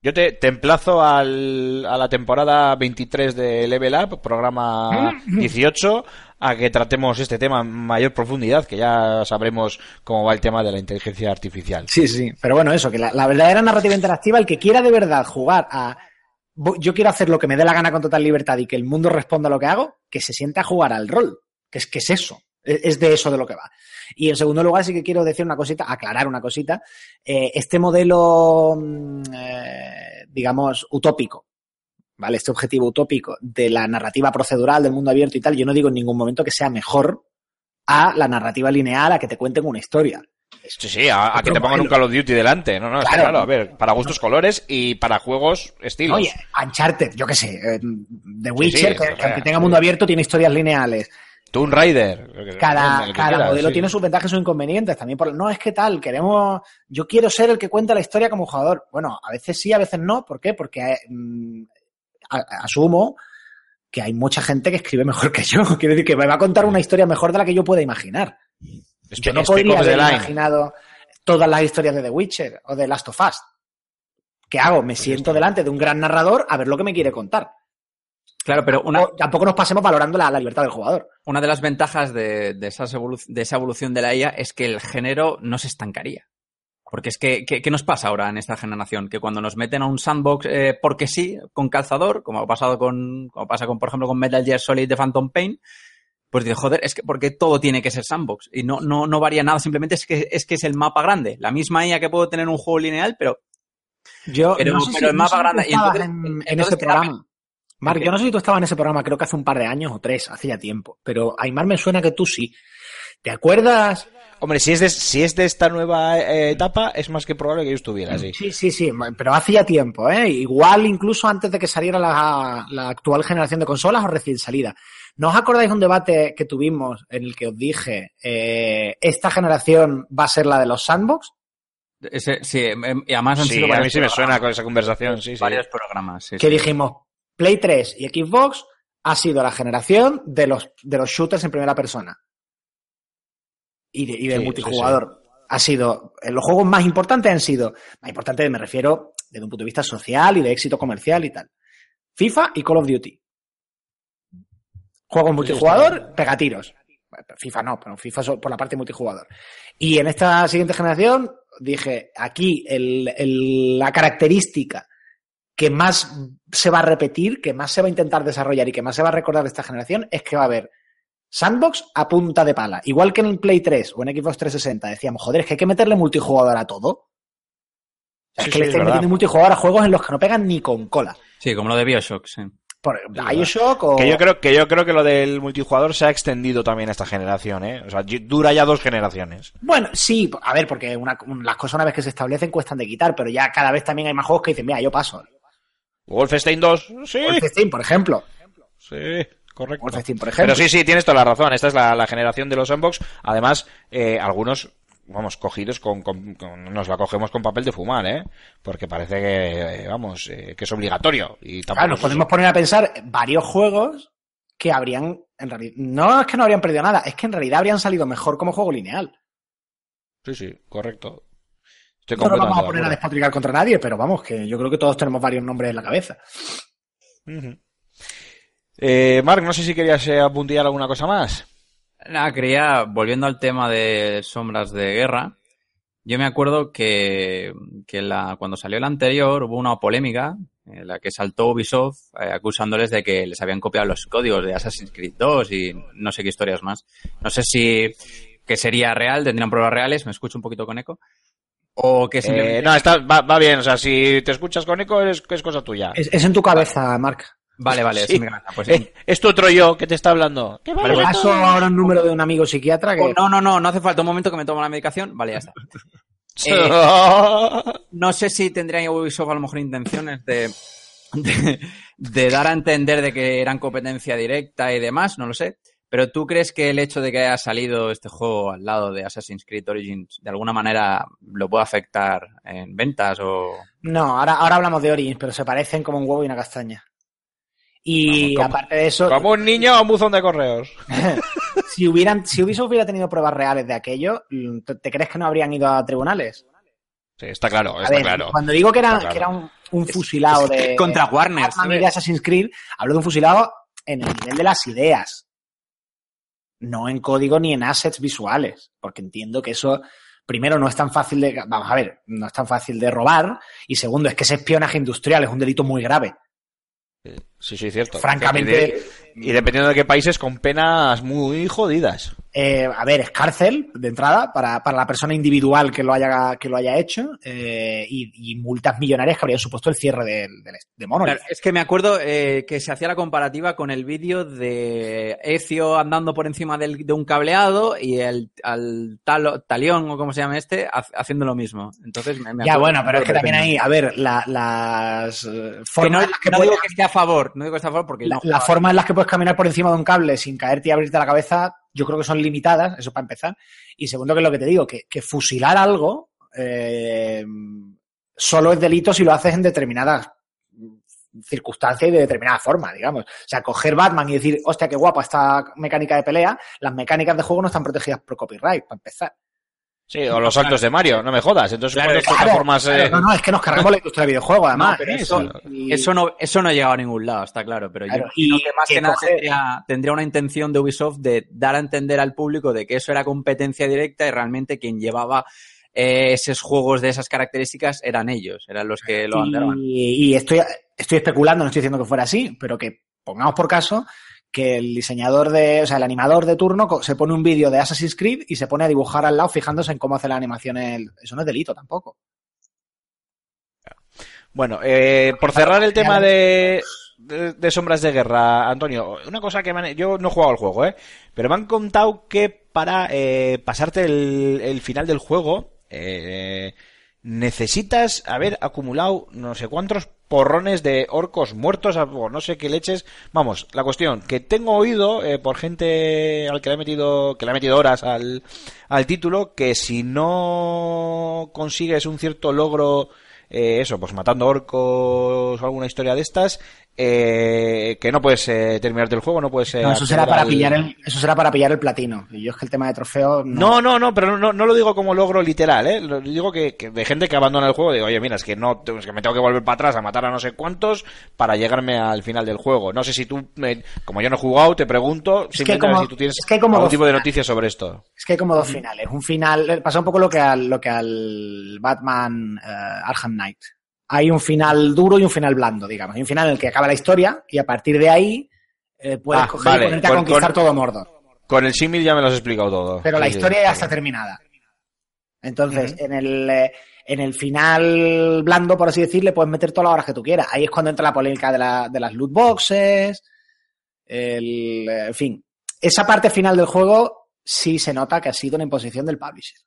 Yo te, te emplazo al, a la temporada 23 de Level Up, programa 18, a que tratemos este tema en mayor profundidad, que ya sabremos cómo va el tema de la inteligencia artificial. Sí, sí. Pero bueno, eso, que la, la verdadera narrativa interactiva, el que quiera de verdad jugar a. Yo quiero hacer lo que me dé la gana con total libertad y que el mundo responda a lo que hago, que se sienta a jugar al rol. Que es que es eso. Es es de eso de lo que va. Y en segundo lugar, sí que quiero decir una cosita, aclarar una cosita. Eh, este modelo, mm, eh, digamos, utópico, ¿vale? Este objetivo utópico de la narrativa procedural del mundo abierto y tal, yo no digo en ningún momento que sea mejor a la narrativa lineal, a que te cuenten una historia. Sí, sí, a, a que te pongan un. Call of Duty delante. No, no, está Claro. claro. A ver, para gustos colores y para juegos estilos. Oye, Uncharted, yo qué sé, eh, The Witcher, sí, que, o que aunque tenga mundo abierto, tiene historias lineales. Tomb Raider. que- Cada, que cada quieras, modelo sí. tiene sus ventajas y sus inconvenientes. También por, no es que tal, queremos, yo quiero ser el que cuenta la historia como jugador. Bueno, a veces sí, a veces no. ¿Por qué? Porque mm, a- asumo que hay mucha gente que escribe mejor que yo. Quiero decir que me va a contar una historia mejor de la que yo pueda imaginar. Espe- Yo no podría haber imaginado todas las historias de The Witcher o de Last of Us. ¿Qué hago? Pues Me siento delante de un gran narrador a ver lo que me quiere contar. Claro, pero una, tampoco nos pasemos valorando la, la libertad del jugador. una de las ventajas de, de esas de esa evolución de la IA es que el género no se estancaría. Porque es que, ¿qué, nos pasa ahora en esta generación? Que cuando nos meten a un sandbox eh, porque sí, con calzador, como ha pasado con, como pasa con, por ejemplo, con Metal Gear Solid de Phantom Pain, pues digo, joder, es que porque todo tiene que ser sandbox y no, no, no varía nada, simplemente es que, es que es el mapa grande. La misma IA que puedo tener en un juego lineal, pero Yo Pero- no sé pero si- el no mapa sé grande- y entonces- en, en entonces ese te programa. Marc, ¿El yo no sé si tú estabas en ese programa, creo que hace un par de años o tres, hace ya tiempo. Pero Aymar me suena que tú sí. ¿Te acuerdas? Hombre, si es de, si es de esta nueva eh, etapa, es más que probable que yo estuviera así. Sí, sí, sí, pero hacía tiempo, ¿eh? Igual incluso antes de que saliera la, la actual generación de consolas o recién salida. ¿No os acordáis de un debate que tuvimos en el que os dije, eh, esta generación va a ser la de los sandbox? ese, sí, em, y además han Sí, sido a mí sí me suena con esa conversación, sí, sí. varios programas. sí, que sí. dijimos, Play 3 y Xbox ha sido la generación de los, de los shooters en primera persona. Y de, y de Sí, multijugador. Ha sido, eh, los juegos más importantes han sido, más importantes me refiero desde un punto de vista social y de éxito comercial y tal. FIFA y Call of Duty. Juegos multijugador, pegatiros. FIFA no, pero FIFA por la parte multijugador. Y en esta siguiente generación dije, aquí el- el- la característica que más se va a repetir, que más se va a intentar desarrollar y que más se va a recordar de esta generación es que va a haber sandbox a punta de pala. Igual que en el Play 3 o en Xbox 360 decíamos, joder, es que hay que meterle multijugador a todo. O sea, Sí, es que sí, le es estáis verdad. metiendo multijugador a juegos en los que no pegan ni con cola. Sí, como lo de Bioshock, sí. Por Bioshock o... Que yo creo que yo creo que lo del multijugador se ha extendido también a esta generación, ¿eh? O sea, dura ya dos generaciones. Bueno, sí, a ver, porque una- las cosas una vez que se establecen cuestan de quitar, pero ya cada vez también hay más juegos que dicen, mira, yo paso. Wolfenstein 2, sí. Wolfenstein, por ejemplo. Sí, correcto. Wolfenstein, por ejemplo. Pero sí, sí, tienes toda la razón. Esta es la, la generación de los sandbox. Además, eh, algunos, vamos, cogidos con, con- con- Nos la cogemos con papel de fumar, ¿eh? Porque parece que, eh, vamos, eh, que es obligatorio. Y tampoco Claro, nos podemos poner a pensar varios juegos que habrían, en realidad, no es que no habrían perdido nada, es que en realidad habrían salido mejor como juego lineal. Sí, sí, correcto. Estoy No nos vamos a poner a despotricar contra nadie, pero vamos, que yo creo que todos tenemos varios nombres en la cabeza. Eh, Marc, no sé si querías eh, apuntillar alguna cosa más. Nada, quería, volviendo al tema de sombras de guerra, yo me acuerdo que, que la, cuando salió el anterior hubo una polémica en la que saltó Ubisoft eh, acusándoles de que les habían copiado los códigos de Assassin's Creed 2 y no sé qué historias más. No sé si que sería real, tendrían pruebas reales, me escucho un poquito con eco, o que simplemente... Eh, no, está, va, va bien. O sea, si te escuchas con eco, es, es cosa tuya. Es, es en tu cabeza, Marc. Vale, vale, Sí. sí me encanta, pues, Eh, es tu otro yo que te está hablando. ¿Qué Vale, vale, pues- Paso ahora un número de un amigo psiquiatra que... Oh, no, no, no, no hace falta un momento que me tomo la medicación. Vale, ya está. Eh, No sé si tendría Ubisoft a lo mejor intenciones de, de, de dar a entender de que eran competencia directa y demás, no lo sé. Pero ¿tú crees que el hecho de que haya salido este juego al lado de Assassin's Creed Origins de alguna manera lo puede afectar en ventas o...? No, ahora, ahora hablamos de Origins, pero se parecen como un huevo y una castaña. Y Como- aparte de eso, Como un niño a un buzón de correos. si hubieran, si Ubisoft hubiera tenido pruebas reales de aquello, ¿te te crees que no habrían ido a tribunales? Sí, está claro, A está ver, claro. cuando digo que era, claro. que era un, un fusilado de Contra Warner, de Assassin's Creed, hablo de un fusilado en el nivel de las ideas. No en código ni en assets visuales. Porque entiendo que eso, primero, no es tan fácil de. Vamos a ver, no es tan fácil de robar. Y segundo, es que ese espionaje industrial es un delito muy grave. Sí, sí, cierto. Francamente- Y, de- y dependiendo de qué países, con penas muy jodidas. Eh, a ver, es cárcel de entrada para, para la persona individual que lo haya, que lo haya hecho eh, y, y multas millonarias que habrían supuesto el cierre de, Monolith. Claro, es que me acuerdo eh, que se hacía la comparativa con el vídeo de Ezio andando por encima del- de un cableado y el al talo- talión o como se llama este ha- haciendo lo mismo. Entonces me, me Ya, bueno, pero es que también ahí, a ver, la- las Que no, formas que no puedes- digo que esté a favor, no digo que esté a favor porque la, no- la forma en las que puedes caminar por encima de un cable sin caerte y abrirte la cabeza, yo creo que son limitadas, eso para empezar. Y segundo, que es lo que te digo, que, que fusilar algo eh, solo es delito si lo haces en determinadas circunstancias y de determinada forma, digamos. O sea, coger Batman y decir, hostia, qué guapa esta mecánica de pelea, las mecánicas de juego no están protegidas por copyright, para empezar. Sí, o los saltos de Mario, no me jodas. Entonces, Claro, ¿cuántas claro, plataformas, Claro, eh, no, no, es que nos cargamos la industria del videojuego, además. No, pero ¿eh? eso- Y- Eso no, eso no ha llegado a ningún lado, está claro. Pero Claro, yo imagino y que más que que nada coger- tendría, tendría una intención de Ubisoft de dar a entender al público de que eso era competencia directa y realmente quien llevaba eh, esos juegos de esas características eran ellos, eran los que lo andaraban. Y, y estoy, estoy especulando, no estoy diciendo que fuera así, pero que pongamos por caso que el diseñador de, o sea, el animador de turno se pone un vídeo de Assassin's Creed y se pone a dibujar al lado fijándose en cómo hace la animación. El... Eso no es delito tampoco. Bueno, eh, por cerrar el tema de, de, de Sombras de Guerra, Antonio, una cosa que me han- yo no he jugado al juego, ¿eh? Pero me han contado que para eh, pasarte el, el final del juego eh, necesitas haber acumulado no sé cuántos porrones de orcos muertos o no sé qué leches. Vamos, la cuestión que tengo oído eh, por gente al que le ha metido que le ha metido horas al, al título que si no consigues un cierto logro eh, eso, pues matando orcos o alguna historia de estas, eh, que no puedes eh, terminarte el juego, no puedes... eh, No, eso será para al- pillar el, eso será para pillar el platino. Y yo es que el tema de trofeos No, no. no, no, pero no, no lo digo como logro literal, ¿eh? Lo digo que, que de gente que abandona el juego, digo, oye, mira, es que no, es que me tengo que volver para atrás a matar a no sé cuántos para llegarme al final del juego. No sé si tú, me- como yo no he jugado, te pregunto que simplemente a ver como- si tú tienes es que como algún tipo de noticias sobre esto. Es que hay como dos finales. Un final, eh, pasa un poco lo que al, lo que al Batman eh, Arkham Knight. Hay un final duro y un final blando, digamos. Hay un final en el que acaba la historia y a partir de ahí eh, puedes Ah, coger vale. y ponerte a Con- conquistar con- todo Mordor. Con el símil ya me lo has explicado todo. Pero la Sí, sí. historia ya está terminada. Entonces, en el eh, en el final blando, por así decir, le puedes meter todas las horas que tú quieras. Ahí es cuando entra la polémica de, la- de las loot boxes. El, eh, en fin, esa parte final del juego sí se nota que ha sido una imposición del publisher.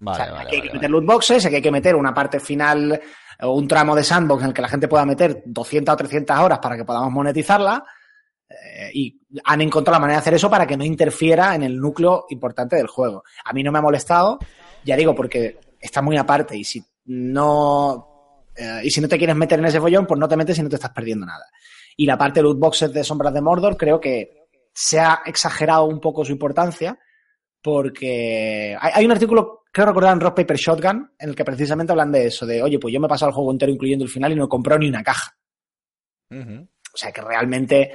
Vale, o sea, vale, aquí hay vale, que meter loot boxes, aquí hay que meter una parte final o un tramo de sandbox en el que la gente pueda meter 200 o 300 horas para que podamos monetizarla. eh, y han encontrado la manera de hacer eso para que no interfiera en el núcleo importante del juego. A mí no me ha molestado, ya digo, porque está muy aparte y si no eh, y si no te quieres meter en ese follón, pues no te metes y no te estás perdiendo nada. Y la parte de loot boxes de Sombras de Mordor creo que se ha exagerado un poco su importancia porque hay, un artículo, creo recordar en Rock Paper Shotgun, en el que precisamente hablan de eso, de, oye, pues yo me he pasado el juego entero incluyendo el final y no he comprado ni una caja. O sea que realmente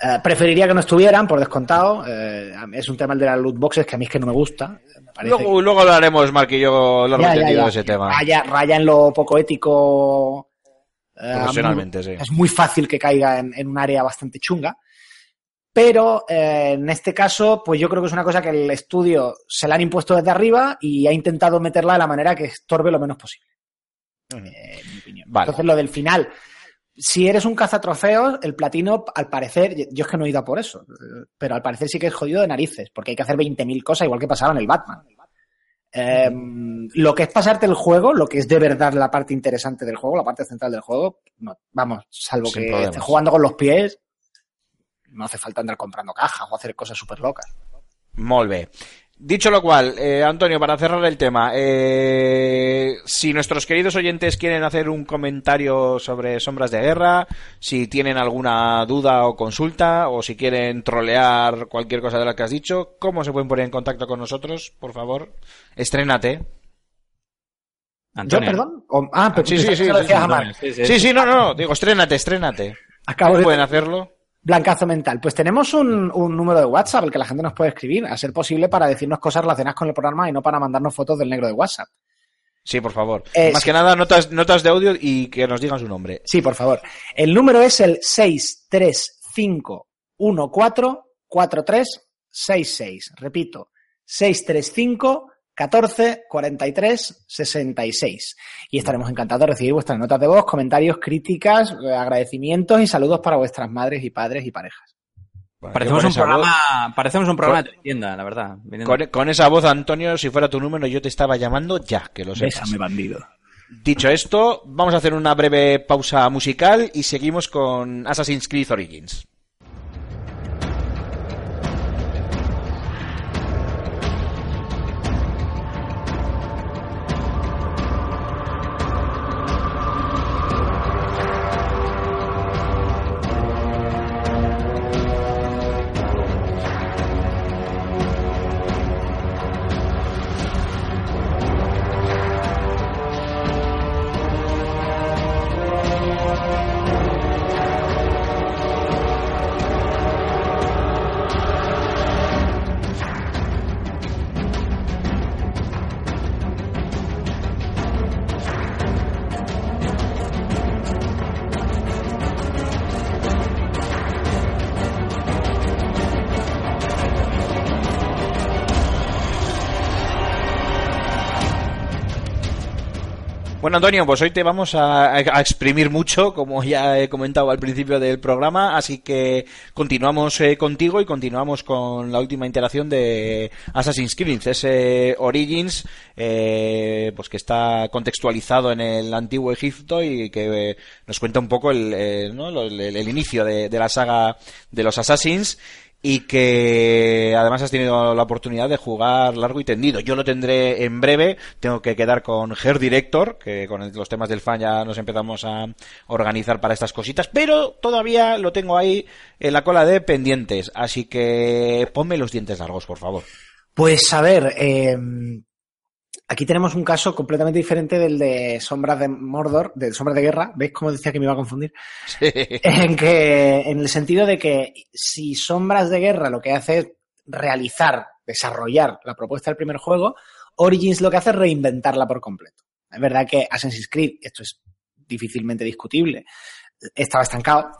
eh, preferiría que no estuvieran, por descontado. Eh, es un tema el de las loot boxes que a mí es que no me gusta. Me parece Luego, luego hablaremos, Mark y yo, Ya, largo ya, y tendido ya. de ese tema. Raya, raya en lo poco ético. eh, Profesionalmente, muy- sí. Es muy fácil que caiga en, en un área bastante chunga. Pero eh, en este caso, pues yo creo que es una cosa que el estudio se la han impuesto desde arriba y ha intentado meterla de la manera que estorbe lo menos posible. eh, en mi opinión. Vale. Entonces, lo del final. Si eres un cazatrofeos, el platino, al parecer, yo es que no he ido a por eso, pero al parecer sí que es jodido de narices, porque hay que hacer 20.000 cosas, igual que pasaba en el Batman. Eh, lo que es pasarte el juego, lo que es de verdad la parte interesante del juego, la parte central del juego, no, vamos, salvo Sin que problemas. estés jugando con los pies, no hace falta andar comprando cajas o hacer cosas súper locas. Molt bé. Dicho lo cual, eh, Antonio, para cerrar el tema, eh, si nuestros queridos oyentes quieren hacer un comentario sobre Sombras de Guerra, si tienen alguna duda o consulta, o si quieren trolear cualquier cosa de la que has dicho, ¿cómo se pueden poner en contacto con nosotros? Por favor, estrénate. ¿Yo, Antonio. perdón? O- ah, pero Sí, sí, sí, sí, sí, a Marc. Sí, sí. Sí, sí, no, no, digo, estrénate, estrénate. Acabo ¿Cómo de pueden hacerlo? Blancazo mental. Pues tenemos un, un número de WhatsApp al que la gente nos puede escribir, a ser posible para decirnos cosas relacionadas con el programa y no para mandarnos fotos del negro de WhatsApp. Sí, por favor. Eh, Más sí. que nada, notas, notas de audio y que nos digan su nombre. Sí, por favor. El número es el 635144366. Repito, 635 14 43 66. Y estaremos encantados de recibir vuestras notas de voz, comentarios, críticas, agradecimientos y saludos para vuestras madres y padres y parejas. Parecemos un, esa voz- programa, parecemos un programa de tienda, la verdad. Con, con esa voz, Antonio, si fuera tu número, yo te estaba llamando ya, que lo sepas. bandido. Dicho esto, vamos a hacer una breve pausa musical y seguimos con Assassin's Creed Origins. Antonio, pues hoy te vamos a, exprimir mucho, como ya he comentado al principio del programa, así que continuamos eh, contigo y continuamos con la última interacción de Assassin's Creed, ese Origins, eh, pues que está contextualizado en el antiguo Egipto y que eh, nos cuenta un poco el, eh, ¿no? El inicio de, de la saga de los Assassins y que además has tenido la oportunidad de jugar largo y tendido. Yo lo tendré en breve, tengo que quedar con Her Director, que con los temas del fan ya nos empezamos a organizar para estas cositas, pero todavía lo tengo ahí en la cola de pendientes, así que ponme los dientes largos, por favor. Pues a ver, eh, aquí tenemos un caso completamente diferente del de Sombras de Mordor, de Sombras de Guerra. ¿Veis cómo decía que me iba a confundir? En que, en el sentido de que si Sombras de Guerra lo que hace es realizar, desarrollar la propuesta del primer juego, Origins lo que hace es reinventarla por completo. Es verdad que Assassin's Creed, esto es difícilmente discutible, estaba estancado.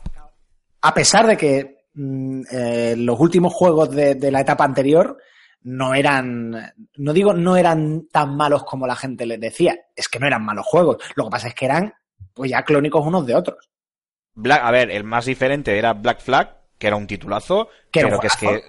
A pesar de que mm, eh, los últimos juegos de, de la etapa anterior no eran, no digo no eran tan malos como la gente les decía, es que no eran malos juegos. Lo que pasa es que eran pues ya clónicos unos de otros. Black, a ver, el más diferente era Black Flag, que era un titulazo, Que era pero un que es que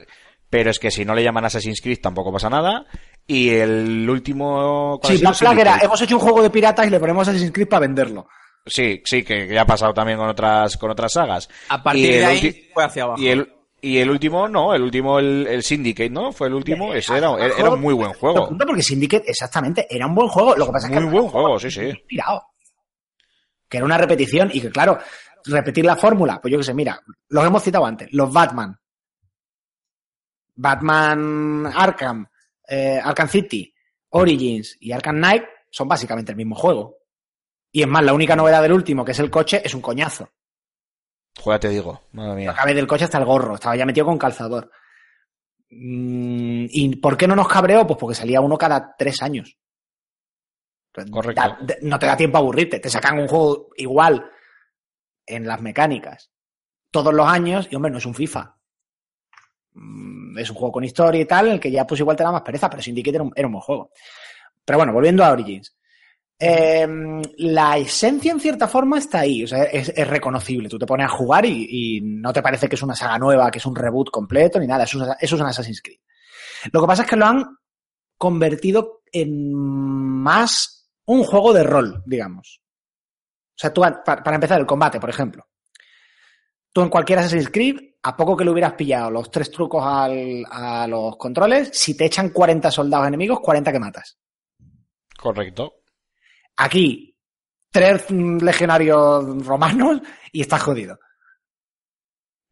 pero es que si no le llaman Assassin's Creed tampoco pasa nada. Y el último... ¿cuál ha Sí? Black Flag era, hemos hecho un juego de piratas y le ponemos Assassin's Creed para venderlo. Sí, sí, que ya ha pasado también con otras, con otras sagas. A partir Y de el ahí fue hacia abajo. Y el, y el último, no, el último, el, el Syndicate, ¿no? Fue el último, ese era, era, era un muy buen juego. Porque Syndicate, exactamente, era un buen juego. Lo que pasa es que Muy era buen juego, sí, sí. inspirado. Que era una repetición y que, claro, repetir la fórmula, pues yo que sé, mira, los hemos citado antes, los Batman. Batman Arkham, eh, Arkham City, Origins y Arkham Knight son básicamente el mismo juego. Y es más, la única novedad del último, que es el coche, es un coñazo. Joder, te digo, madre mía. Acabé del coche hasta el gorro, estaba ya metido con calzador. Mm, ¿Y por qué no nos cabreó? Pues porque salía uno cada tres años. Entonces, Correcto. da- no te da tiempo a aburrirte, te sacan un juego igual en las mecánicas todos los años y hombre, no es un FIFA. Mm, Es un juego con historia y tal, en el que ya pues igual te da más pereza, pero Syndicate era un, era un buen juego. Pero bueno, volviendo a Origins. Eh, la esencia en cierta forma está ahí, o sea, es, reconocible. Tú te pones a jugar y, no te parece que es una saga nueva, que es un reboot completo, ni nada. Eso, es- un Assassin's Creed. Lo que pasa es que lo han convertido en más un juego de rol, digamos. O sea, tú, pa- para empezar, el combate, por ejemplo. Tú en cualquier Assassin's Creed, a poco que le hubieras pillado los tres trucos a los controles, si te echan 40 soldados enemigos, 40 que matas. Correcto. Aquí, tres legionarios romanos y estás jodido.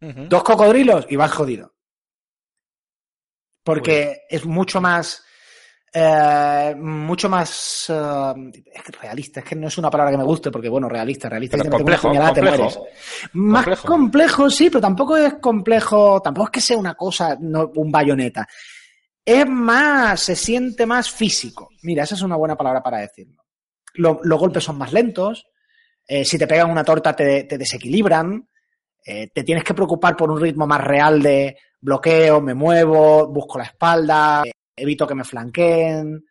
Dos cocodrilos y vas jodido. Porque es mucho más. eh, mucho más eh, es que realista, es que no es una palabra que me guste, porque bueno, realista, realista, Pero complejo, te complejo. mueres. Más Complejo. complejo. sí, pero tampoco es complejo, tampoco es que sea una cosa, no, un bayoneta. Es más, se siente más físico. Mira, esa es una buena palabra para decirlo. Lo- los golpes son más lentos, eh, si te pegan una torta te, te desequilibran, eh, te tienes que preocupar por un ritmo más real de bloqueo, me muevo, busco la espalda, eh, evito que me flanqueen,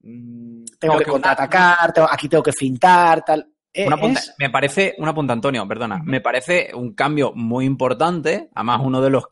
mm, tengo que contraatacar, tengo- aquí tengo que fintar, tal. Una punta- es- Me parece, una punta, Antonio, perdona. Me parece un cambio muy importante. Además, uno de los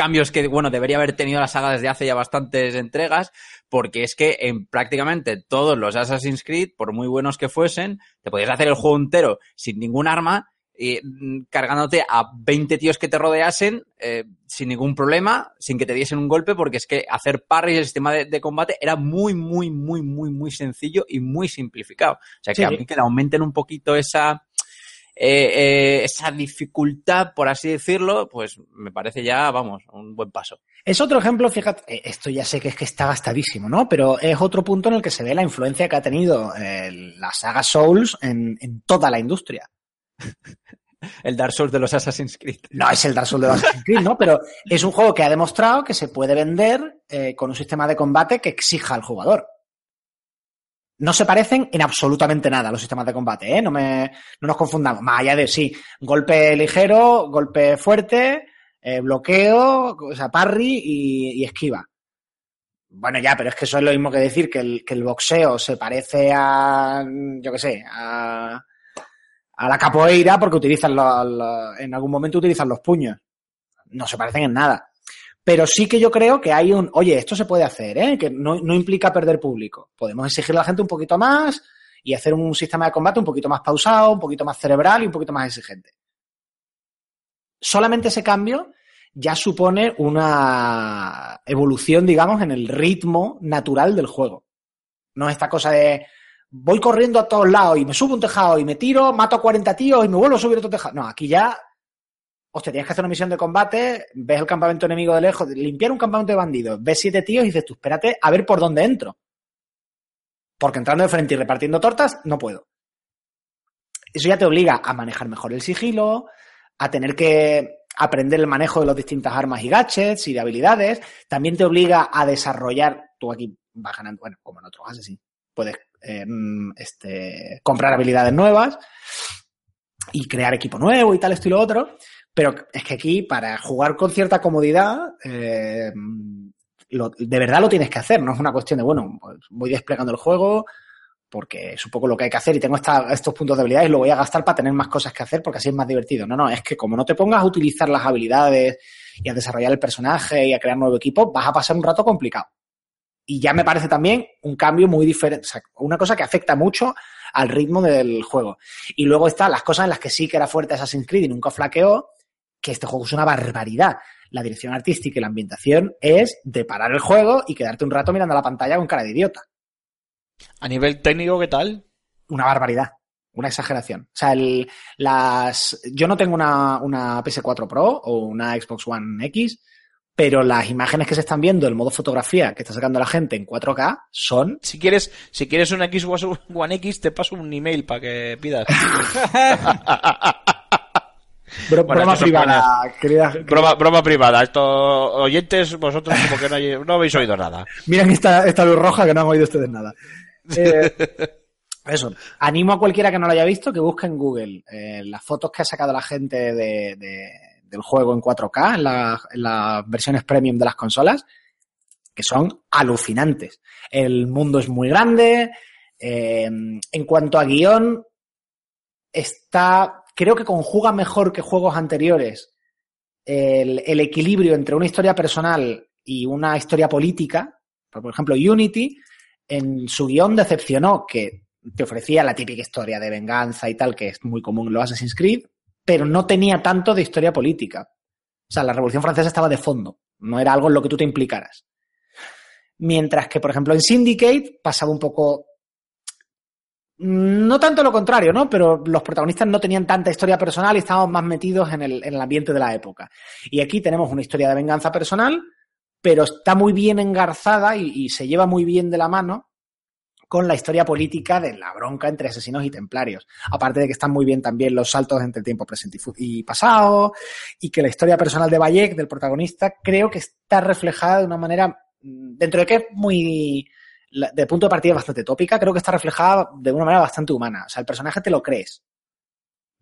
cambios que, bueno, debería haber tenido la saga desde hace ya bastantes entregas, porque es que en prácticamente todos los Assassin's Creed, por muy buenos que fuesen, te podías hacer el juego entero sin ningún arma, y, mm, cargándote a 20 tíos que te rodeasen eh, sin ningún problema, sin que te diesen un golpe, porque es que hacer parry el sistema de, de combate era muy, muy, muy, muy, muy sencillo y muy simplificado. O sea que Sí. a mí que le aumenten un poquito esa, eh, eh, esa dificultad, por así decirlo, pues me parece ya, vamos, un buen paso. Es otro ejemplo, fíjate, eh, esto ya sé que es que está gastadísimo, ¿no? Pero es otro punto en el que se ve la influencia que ha tenido eh, la saga Souls en, en toda la industria. El Dark Souls de los Assassin's Creed. No es el Dark Souls de Assassin's Creed, ¿no? Pero es un juego que ha demostrado que se puede vender eh, con un sistema de combate que exija al jugador. No se parecen en absolutamente nada los sistemas de combate, ¿eh? No, me, no nos confundamos. Más allá de, sí, golpe ligero, golpe fuerte, eh, bloqueo, o sea, parry y, esquiva. Bueno, ya, pero es que eso es lo mismo que decir que el, que el boxeo se parece a, yo qué sé, a, a la capoeira porque utilizan lo- lo- en algún momento utilizan los puños. No se parecen en nada. Pero sí que yo creo que hay un, oye, esto se puede hacer, ¿eh? que no, no implica perder público. Podemos exigirle a la gente un poquito más y hacer un sistema de combate un poquito más pausado, un poquito más cerebral y un poquito más exigente. Solamente ese cambio ya supone una evolución, digamos, en el ritmo natural del juego. No esta cosa de voy corriendo a todos lados y me subo un tejado y me tiro, mato a 40 tíos y me vuelvo a subir otro tejado. No, aquí ya, hostia, tienes que hacer una misión de combate, ves el campamento enemigo de lejos, limpiar un campamento de bandidos, ves siete tíos y dices tú, espérate a ver por dónde entro. Porque entrando de frente y repartiendo tortas, no puedo. Eso ya te obliga a manejar mejor el sigilo, a tener que aprender el manejo de las distintas armas y gadgets y de habilidades. También te obliga a desarrollar, tú aquí vas ganando, bueno, como en otros Assassin, puedes eh, mm, este, comprar habilidades nuevas y crear equipo nuevo y tal, esto y otro. Pero es que aquí, para jugar con cierta comodidad, eh, de verdad lo tienes que hacer. No es una cuestión de, bueno, pues voy desplegando el juego porque es un poco lo que hay que hacer y tengo estos puntos de habilidades y lo voy a gastar para tener más cosas que hacer porque así es más divertido. No, no, es que como no te pongas a utilizar las habilidades y a desarrollar el personaje y a crear nuevo equipo, vas a pasar un rato complicado. Y ya me parece también un cambio muy diferente, o sea, una cosa que afecta mucho al ritmo del juego. Y luego están las cosas en las que sí que era fuerte Assassin's Creed y nunca flaqueó, que este juego es una barbaridad. La dirección artística y la ambientación es de parar el juego y quedarte un rato mirando la pantalla con cara de idiota. A nivel técnico, ¿qué tal? Una barbaridad. Una exageración. O sea, el, las, yo no tengo una, una PS4 Pro o una Xbox One X, pero las imágenes que se están viendo, el modo fotografía que está sacando la gente en 4K, son Si quieres, si quieres un Xbox One X, te paso un email para que pidas. bro- Bueno, broma privada, querida. broma, broma privada. Esto, oyentes, vosotros como que no, hay- no habéis oído nada. Miren esta, esta luz roja que no han oído ustedes nada. Eh, eso, animo a cualquiera que no lo haya visto que busque en Google eh, las fotos que ha sacado la gente de, de- del juego en 4K, en, la- en las versiones premium de las consolas, que son alucinantes. El mundo es muy grande. eh, en cuanto a guion, está, creo que conjuga mejor que juegos anteriores el, equilibrio entre una historia personal y una historia política. Por ejemplo, Unity en su guion decepcionó que te ofrecía la típica historia de venganza y tal, que es muy común en los Assassin's Creed, pero no tenía tanto de historia política. O sea, la Revolución Francesa estaba de fondo, no era algo en lo que tú te implicaras. Mientras que, por ejemplo, en Syndicate pasaba un poco. No tanto lo contrario, ¿no? Pero los protagonistas no tenían tanta historia personal y estaban más metidos en el, en el ambiente de la época. Y aquí tenemos una historia de venganza personal, pero está muy bien engarzada y, se lleva muy bien de la mano con la historia política de la bronca entre asesinos y templarios. Aparte de que están muy bien también los saltos entre tiempo presente y pasado, y que la historia personal de Bayek, del protagonista, creo que está reflejada de una manera, mm, dentro de que es muy, de punto de partida bastante tópica, creo que está reflejada de una manera bastante humana. O sea, el personaje te lo crees.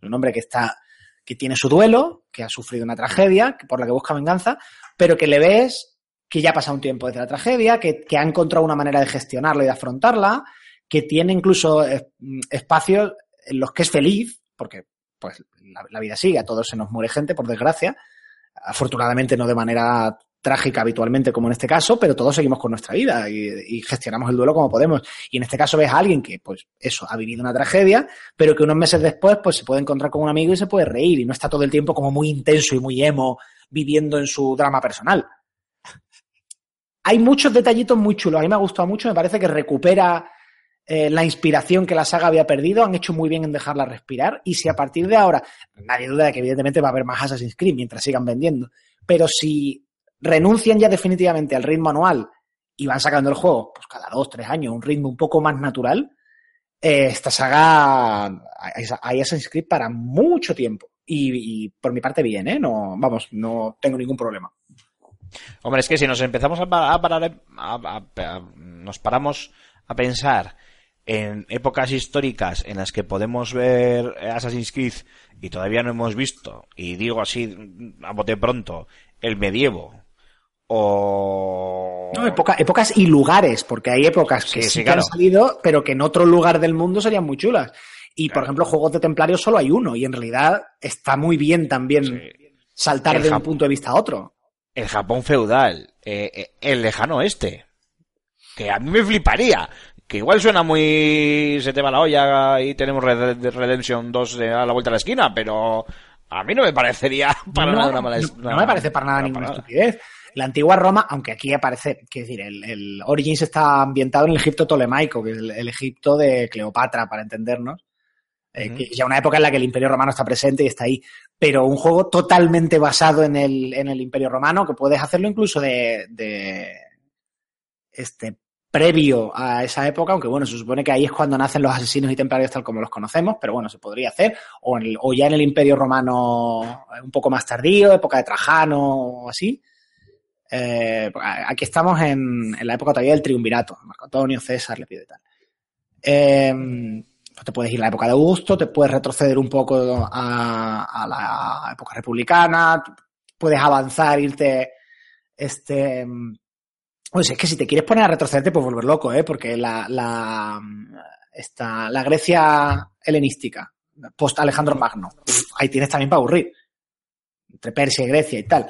Un hombre que está, que tiene su duelo, que ha sufrido una tragedia, por la que busca venganza, pero que le ves que ya ha pasado un tiempo desde la tragedia, que, que ha encontrado una manera de gestionarla y de afrontarla, que tiene incluso eh, espacios en los que es feliz, porque pues la vida sigue, a todos se nos muere gente, por desgracia, afortunadamente no de manera trágica habitualmente como en este caso, pero todos seguimos con nuestra vida y, gestionamos el duelo como podemos. Y en este caso ves a alguien que, pues, eso, ha vivido una tragedia, pero que unos meses después, pues, se puede encontrar con un amigo y se puede reír y no está todo el tiempo como muy intenso y muy emo viviendo en su drama personal. Hay muchos detallitos muy chulos. A mí me ha gustado mucho. Me parece que recupera eh, la inspiración que la saga había perdido. Han hecho muy bien en dejarla respirar. Y si a partir de ahora, nadie duda de que evidentemente va a haber más Assassin's Creed mientras sigan vendiendo. Pero si renuncian ya definitivamente al ritmo anual y van sacando el juego, pues cada dos, tres años, un ritmo un poco más natural, eh, esta saga hay Assassin's Creed para mucho tiempo. Y, por mi parte bien, ¿eh? No, vamos, no tengo ningún problema. Hombre, es que si nos empezamos a pa- a parar, a- a- nos paramos a pensar en épocas históricas en las que podemos ver Assassin's Creed y todavía no hemos visto, y digo así a bote pronto, el medievo o... No, época- épocas y lugares, porque hay épocas que Sí, sí, sí, que claro. han salido, pero que en otro lugar del mundo serían muy chulas. Y, por ejemplo, juegos de templarios solo hay uno, y en realidad está muy bien también Sí. saltar El de un punto de vista a otro. el Japón feudal, eh, eh, el lejano oeste, que a mí me fliparía, que igual suena muy... se te va la olla y tenemos Red Redemption 2 a la vuelta de la esquina, pero a mí no me parecería para no, nada una mala no, no me parece para nada una ninguna parada. estupidez. La antigua Roma, aunque aquí aparece, quiero decir, el, el Origins está ambientado en el Egipto tolemaico, que es el, el Egipto de Cleopatra, para entendernos. Eh, que es ya una época en la que el Imperio Romano está presente y está ahí. Pero un juego totalmente basado en el, en el Imperio Romano, que puedes hacerlo incluso de, de este previo a esa época, aunque bueno, se supone que ahí es cuando nacen los asesinos y templarios tal como los conocemos, pero bueno, se podría hacer, o, en el- o ya en el Imperio Romano eh, un poco más tardío, época de Trajano o así. Eh, aquí estamos en, la época todavía del triunvirato, Marco Antonio, César, le pide tal. Eh, pues te puedes ir a la época de Augusto, te puedes retroceder un poco a, la época republicana, puedes avanzar, irte, este, pues es que si te quieres poner a retroceder te puedes volver loco, ¿eh? Porque la, Grecia helenística, post Alejandro Magno, ahí tienes también para aburrir. Entre Persia y Grecia y tal.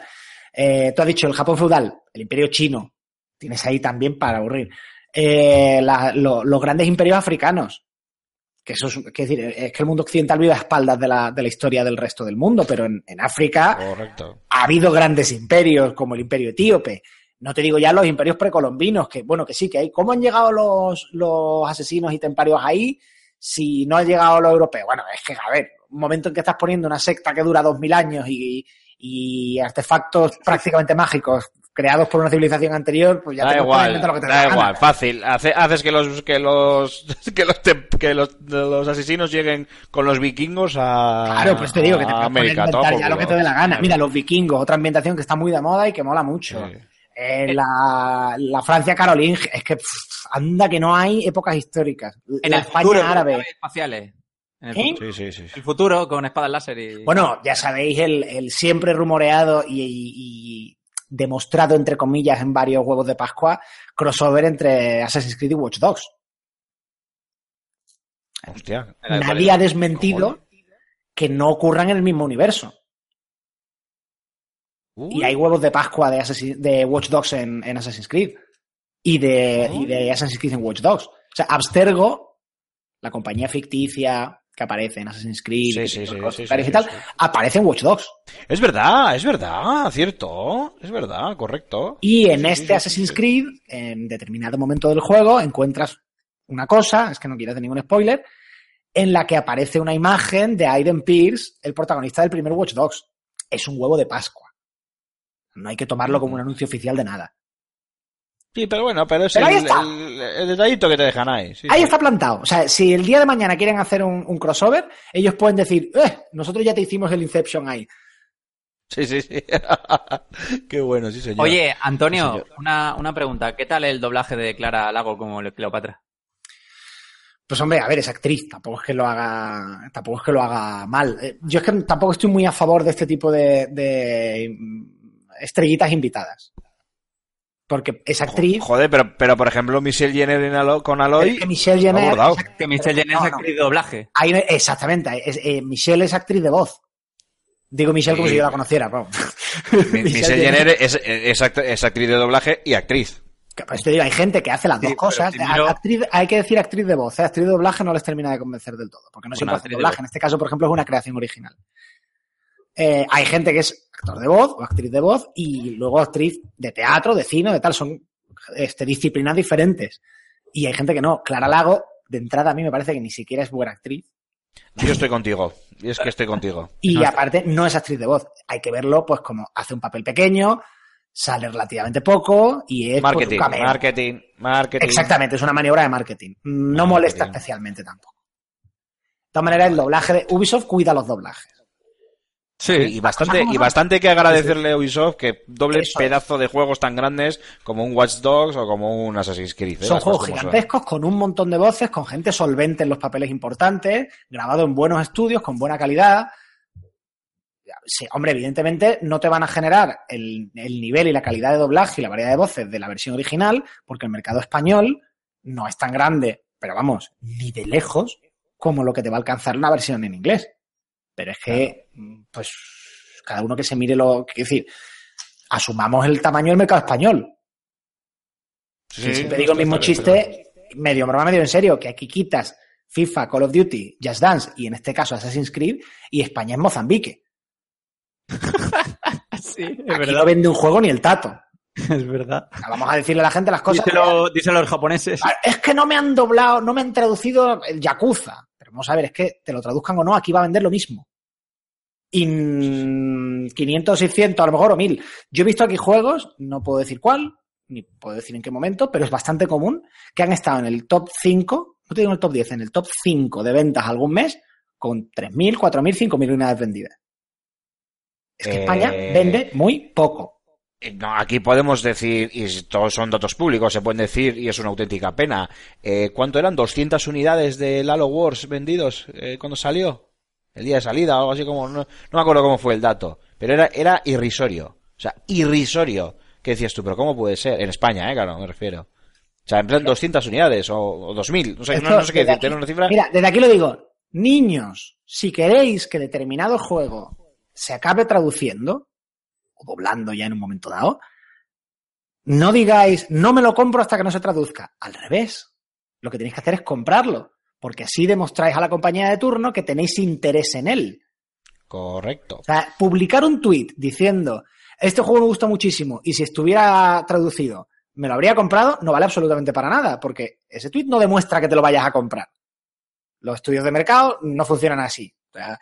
Eh, tú has dicho el Japón feudal, el imperio chino, tienes ahí también para aburrir. Eh, la- lo- los grandes imperios africanos, que eso es, que decir, es que el mundo occidental vive a espaldas de la, de la historia del resto del mundo, pero en, en África Correcto. ha habido grandes imperios, como el imperio etíope. No te digo ya los imperios precolombinos, que bueno, que sí, que hay. ¿Cómo han llegado los, los asesinos y templarios ahí si no han llegado los europeos? Bueno, es que, a ver, un momento en que estás poniendo una secta que dura dos mil años y, y artefactos prácticamente mágicos creados por una civilización anterior, pues ya Da te igual, inventar lo que te da la gana. igual, fácil. Hace- haces que los que los que los tem- que los, los asesinos lleguen con los vikingos a Claro, pues te digo que te América, inventar todo ya lo que te dé la gana. Mira, los vikingos, otra ambientación que está muy de moda y que mola mucho. Sí. Eh, la, la Francia carolingia, es que pff, anda que no hay épocas históricas. En la el España futuro, árabe. espaciales. En el, ¿Eh? futuro, Sí, sí, sí. el futuro con espadas láser y... Bueno, ya sabéis el, el siempre rumoreado y, y- y demostrado, entre comillas, en varios huevos de Pascua, crossover entre Assassin's Creed y Watch Dogs. Hostia. Nadie ha desmentido que no ocurran en el mismo universo. Y hay huevos de Pascua de, Assassin- de Watch Dogs en, en Assassin's Creed. Y de, y de Assassin's Creed en Watch Dogs. O sea, Abstergo, la compañía ficticia que aparece en Assassin's Creed Sí, que sí, sí, y tal, aparece en Watch Dogs. Es verdad, es verdad, cierto. Es verdad, correcto. Y en este Assassin's. Creed, en determinado momento del juego, encuentras una cosa, es que no quiero hacer ningún spoiler, en la que aparece una imagen de Aiden Pierce, el protagonista del primer Watch Dogs. Es un huevo de Pascua. No hay que tomarlo como un anuncio oficial de nada. Sí, pero bueno, pero es Pero el, detallito que te dejan ahí. sí, Ahí sí. está plantado. O sea, si el día de mañana quieren hacer un, un crossover, ellos pueden decir, eh, nosotros ya te hicimos el Inception ahí. Sí, sí, sí. Qué bueno, sí, señor. Oye, Antonio, Sí, señor. una, una pregunta. ¿Qué tal el doblaje de Clara Lago como Cleopatra? Pues hombre, a ver, es actriz, tampoco es que lo haga, tampoco es que lo haga mal. Eh, Yo es que tampoco estoy muy a favor de este tipo de, de mm, estrellitas invitadas. Porque es actriz. Joder, pero, pero por ejemplo, Michelle Jenner en Alo- con Aloy. es que Michelle Jenner. es act- Que Michelle Jenner No, es no. actriz de doblaje. Ahí exactamente. es- eh, Michelle es actriz de voz. Digo Michelle como Sí. si yo la conociera. vamos. Michelle Jenner es, es, es actriz de doblaje y actriz. Pues, te digo, hay gente que hace las Sí, dos cosas. primero- Actriz- hay que decir actriz de voz. ¿eh? Actriz de doblaje no les termina de convencer del todo. Porque no Bueno, siempre hace actriz de doblaje. En este caso, por ejemplo, es una creación original. Eh, hay gente que es actor de voz o actriz de voz y luego actriz de teatro, de cine, de tal. Son este, disciplinas diferentes. Y hay gente que no. Clara Lago, de entrada, a mí me parece que ni siquiera es buena actriz. Yo estoy contigo. Y es que estoy contigo. Y No, aparte, no es actriz de voz. Hay que verlo, pues, como hace un papel pequeño, sale relativamente poco y es pues, Marketing, marketing, marketing. Exactamente, es una maniobra de marketing. No Marketing. molesta especialmente tampoco. De todas maneras, el doblaje de Ubisoft cuida los doblajes. Sí, y bastante, y bastante que agradecerle a Ubisoft que doble Eso es. pedazo de juegos tan grandes como un Watch Dogs o como un Assassin's Creed. ¿eh? Son Las juegos son. gigantescos con un montón de voces, con gente solvente en los papeles importantes, grabado en buenos estudios, con buena calidad. Sí, hombre, evidentemente no te van a generar el, el nivel y la calidad de doblaje y la variedad de voces de la versión original, porque el mercado español no es tan grande, pero vamos, ni de lejos, como lo que te va a alcanzar una versión en inglés. Pero es que, pues, cada uno que se mire lo que decir, asumamos el tamaño del mercado español. Sí, Siempre digo el mismo chiste, medio broma, medio en serio, que aquí quitas FIFA, Call of Duty, Just Dance y en este caso Assassin's Creed y España es Mozambique. Sí, es Aquí verdad. no vende un juego ni el tato. Es verdad. Vamos a decirle a la gente las cosas. Díselo, díselo a los japoneses. Ah, Es que no me han doblado, no me han traducido el Yakuza. Pero vamos a ver, es que te lo traduzcan o no, aquí va a vender lo mismo. Y mm, 500, 600, a lo mejor, o 1000. Yo he visto aquí juegos, no puedo decir cuál, ni puedo decir en qué momento, pero es bastante común, que han estado en el top 5, no te digo en el top 10, en el top 5 de ventas algún mes, con 3.000, 4.000, 5.000 unidades vendidas. Es que Eh, España vende muy poco. Eh, No, aquí podemos decir, y todos son datos públicos, se pueden decir, y es una auténtica pena. Eh, ¿Cuánto eran? ¿200 unidades del Halo Wars vendidos eh, cuando salió? El día de salida o algo así como... No, no me acuerdo cómo fue el dato, pero era, era irrisorio. O sea, irrisorio. ¿Qué decías tú? ¿Pero cómo puede ser? En España, ¿eh? Claro, me refiero. O sea, en plan 200 unidades o, o 2000. No sé, no, Esto, no sé qué decir. ¿Tener aquí- una cifra? Mira, desde aquí lo digo. Niños, si queréis que determinado juego se acabe traduciendo, o doblando ya en un momento dado, no digáis, no me lo compro hasta que no se traduzca. Al revés. Lo que tenéis que hacer es comprarlo. Porque así demostráis a la compañía de turno que tenéis interés en él. Correcto. O sea, publicar un tuit diciendo, este juego me gusta muchísimo y si estuviera traducido, me lo habría comprado, no vale absolutamente para nada, porque ese tuit no demuestra que te lo vayas a comprar. Los estudios de mercado no funcionan así. O sea,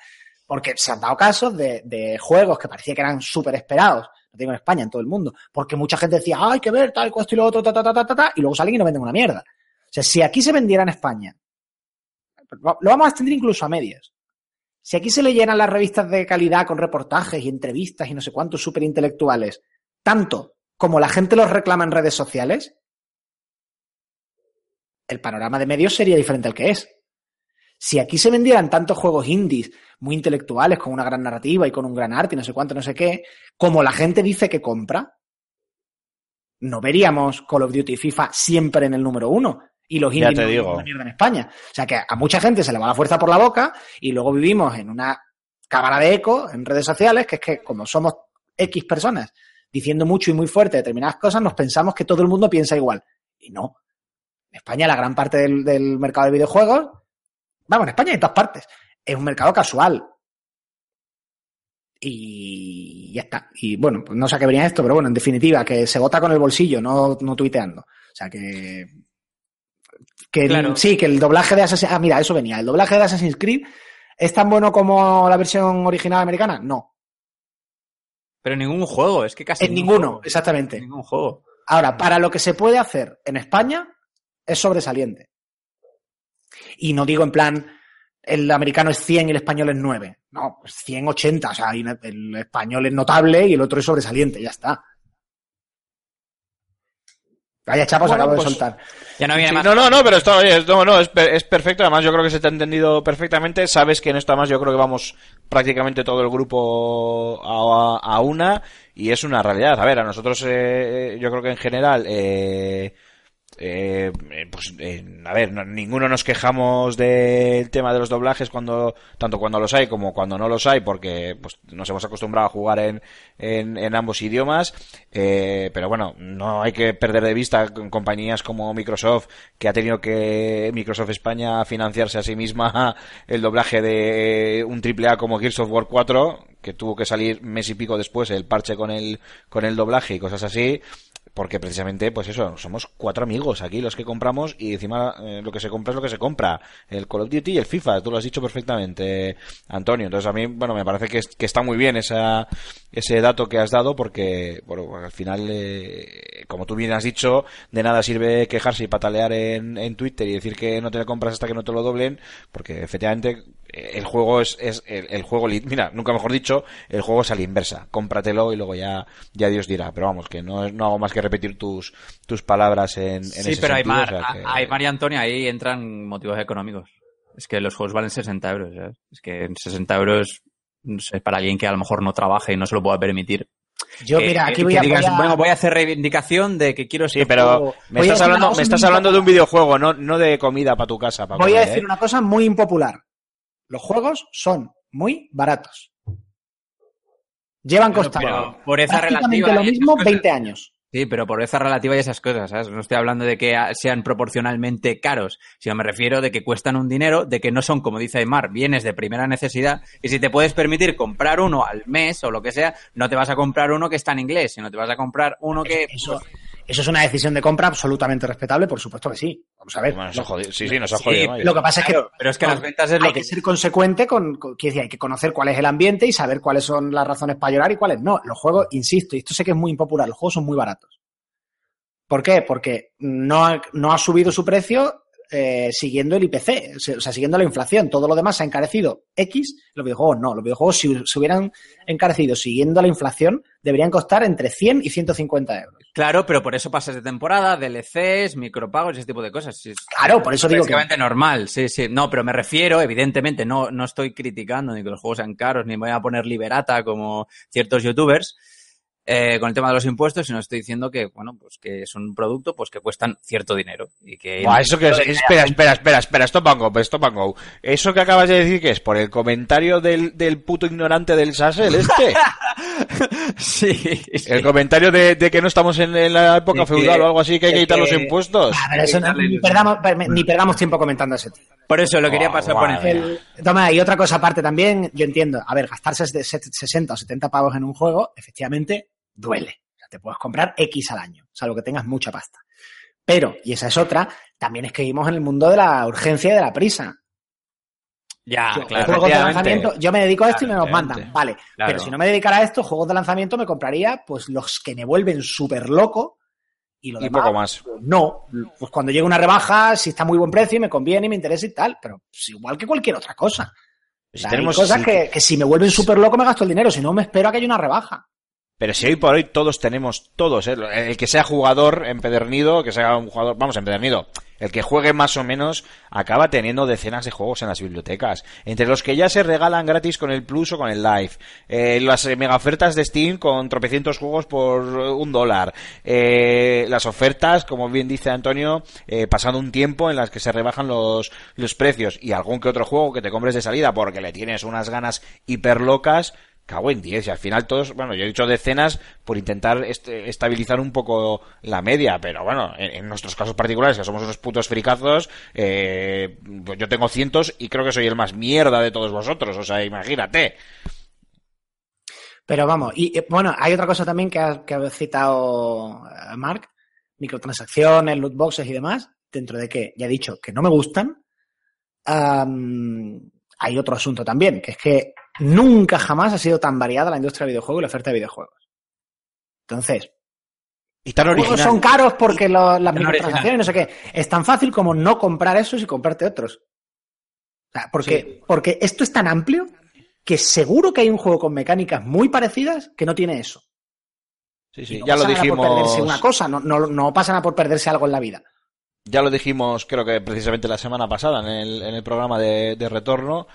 porque se han dado casos de, de juegos que parecía que eran súper esperados, no digo en España, en todo el mundo, porque mucha gente decía, "Ah, hay que ver tal, esto y lo otro, ta, ta, ta, ta, ta, ta", y luego salen y no venden una mierda. O sea, si aquí se vendiera en España, lo vamos a extender incluso a medias. Si aquí se le llenan las revistas de calidad con reportajes y entrevistas y no sé cuántos súper intelectuales, tanto como la gente los reclama en redes sociales, el panorama de medios sería diferente al que es. Si aquí se vendieran tantos juegos indies muy intelectuales, con una gran narrativa y con un gran arte y no sé cuánto, no sé qué, como la gente dice que compra, no veríamos Call of Duty y FIFA siempre en el número uno. Y los te no digo. una mierda en España. O sea que a mucha gente se le va la fuerza por la boca y luego vivimos en una cámara de eco en redes sociales, que es que como somos X personas diciendo mucho y muy fuerte determinadas cosas, nos pensamos que todo el mundo piensa igual. Y no. En España, la gran parte del, del mercado de videojuegos, vamos, en España y en todas partes, es un mercado casual. Y ya está. Y bueno, pues no sé a qué venía esto, pero bueno, en definitiva, que se vota con el bolsillo, no, no tuiteando. O sea que. Que el- sí, que el doblaje de Assassin's Ah, mira, eso venía. ¿El doblaje de Assassin's Creed es tan bueno como la versión original americana? No. Pero en ningún juego, es que casi En ninguno, juego. exactamente. En ningún juego. Ahora, para lo que se puede hacer en España, es sobresaliente. Y no digo en plan, el americano es 100 y el español es 9. No, es 100, 80. O sea, el español es notable y el otro es sobresaliente. Ya está. Vaya chapos Bueno, acabo pues- de soltar. Ya no viene Sí, más. no, no, no, pero está, oye, es- no, no, es, per- es perfecto. Además, yo creo que se te ha entendido perfectamente. Sabes que en esto, además, yo creo que vamos prácticamente todo el grupo a, a una y es una realidad. A ver, a nosotros, eh, yo creo que en general, eh, eh, eh, pues, eh, a ver, no- ninguno nos quejamos del tema de los doblajes cuando, tanto cuando los hay como cuando no los hay, porque pues, nos hemos acostumbrado a jugar en, en, en ambos idiomas. Eh, pero bueno, no hay que perder de vista compañías como Microsoft, que ha tenido que Microsoft España financiarse a sí misma el doblaje de un AAA como Gears of War 4, que tuvo que salir mes y pico después el parche con el, con el doblaje y cosas así porque precisamente, pues eso, somos cuatro amigos aquí los que compramos y encima eh, lo que se compra es lo que se compra. El Call of Duty y el FIFA, tú lo has dicho perfectamente, Antonio. Entonces a mí, bueno, me parece que, que está muy bien esa, ese dato que has dado porque, bueno, al final, eh, como tú bien has dicho, de nada sirve quejarse y patalear en, en Twitter y decir que no te compras hasta que no te lo doblen, porque efectivamente el juego es, es el, el juego, mira, nunca mejor dicho, el juego es a la inversa. Cómpratelo y luego ya, ya Dios dirá. Pero vamos, que no, es- no hago más que repetir tus, tus palabras en, en Sí, ese pero sentido, Aymar, o sea que- a- Aymar y Antonio, ahí entran motivos económicos. Es que los juegos valen 60 euros, ¿sabes? Es que en 60 euros no sé, para alguien que a lo mejor no trabaje y no se lo pueda permitir. Yo, que- mira, que- aquí que voy a, digas, voy a- bueno, voy a hacer reivindicación de que quiero Sí, este pero juego. me Voy estás hablando, me estás hablando de un videojuego, no, no de comida para tu casa. pa' voy a decir ¿eh? una cosa muy impopular. Los juegos son muy baratos. Llevan esa prácticamente relativa lo mismo cosas. 20 años. Sí, pero por esa relativa y esas cosas, ¿sabes? No estoy hablando de que sean proporcionalmente caros, sino me refiero de que cuestan un dinero, de que no son, como dice Aymar, bienes de primera necesidad, y si te puedes permitir comprar uno al mes o lo que sea, no te vas a comprar uno que está en inglés, sino te vas a comprar uno que... Eso, eso es una decisión de compra absolutamente respetable, por supuesto que sí. Vamos a ver. Bueno, jodido. Sí, sí, nos ha Sí, jodido. vaya. Lo que pasa es que Claro, pero es que las ventas es lo hay que que... ser consecuente con, con- quiero decir, hay que conocer cuál es el ambiente y saber cuáles son las razones para llorar y cuáles no. Los juegos, insisto, y esto sé que es muy impopular, los juegos son muy baratos. ¿Por qué? Porque no ha, no ha subido su precio eh, siguiendo el IPC, o sea, siguiendo la inflación. Todo lo demás se ha encarecido X, los videojuegos no. Los videojuegos, si se hubieran encarecido siguiendo la inflación, deberían costar entre 100 y 150 euros. Claro, pero por eso pasas de temporada, DLCs, micropagos, ese tipo de cosas. Sí, Claro, por eso digo que- normal, sí, sí. No, pero me refiero, evidentemente, no, no estoy criticando ni que los juegos sean caros, ni me voy a poner liberata como ciertos youtubers eh, con el tema de los impuestos, sino estoy diciendo que, bueno, pues que es un producto pues que cuestan cierto dinero. Y que Buah, eso que es, espera, espera, espera, espera, stop and go, stop and go. Eso que acabas de decir que es por el comentario del, del puto ignorante del Sassel este. sí, sí. El comentario de, de que no estamos en, en la época que- feudal o algo así, que hay que quitar los impuestos. A ver, eso no- ni, perdamos, ni perdamos tiempo comentando ese tema. Por eso lo quería Oh, pasar por encima. toma, y otra cosa aparte también, yo entiendo, a ver, gastarse de set- 60 o 70 pavos en un juego, efectivamente, duele. O sea, te puedes comprar X al año, salvo que tengas mucha pasta. Pero, y esa es otra, también es que vivimos en el mundo de la urgencia y de la prisa. Ya, Yo, claro. juegos de lanzamiento, yo me dedico a esto y me los mandan, vale. Claro. Pero si no me dedicara a esto, juegos de lanzamiento me compraría, pues los que me vuelven súper loco y lo Y demás, poco más. pues, no. Pues cuando llegue una rebaja, si está a muy buen precio y me conviene y me interesa y tal, pero pues, igual que cualquier otra cosa. O sea, tenemos- hay cosas que, que si me vuelven súper loco me gasto el dinero, si no me espero a que haya una rebaja. Pero si hoy por hoy todos tenemos, todos, ¿eh? el que sea jugador empedernido, que sea un jugador, vamos, empedernido, el que juegue más o menos, acaba teniendo decenas de juegos en las bibliotecas. Entre los que ya se regalan gratis con el Plus o con el Live. Eh, las eh, mega ofertas de Steam con tropecientos juegos por eh, un dólar. Eh, las ofertas, como bien dice Antonio, pasando un tiempo en las que se rebajan los, los precios. Y algún que otro juego que te compres de salida porque le tienes unas ganas hiper locas, Cago en 10 y al final todos, bueno, yo he dicho decenas por intentar estabilizar un poco la media, pero bueno, en, nuestros casos particulares, que somos unos putos fricazos, eh, yo tengo cientos y creo que soy el más mierda de todos vosotros, o sea, imagínate. Pero vamos, y eh, bueno, hay otra cosa también que ha, que ha citado Mark, microtransacciones, loot boxes y demás, dentro de que ya he dicho que no me gustan, am, hay otro asunto también, que es que nunca jamás ha sido tan variada la industria de videojuegos y la oferta de videojuegos. Entonces, Y tan original. son caros porque lo- las microtransacciones no sé qué. Es tan fácil como no comprar esos y comprarte otros. O sea, porque, porque esto es tan amplio que seguro que hay un juego con mecánicas muy parecidas que no tiene eso. Sí, sí, no ya lo nada por perderse dijimos. una cosa, no, no, no pasa nada por perderse algo en la vida. Ya lo dijimos, creo que precisamente la semana pasada en el, en el programa de, de retorno.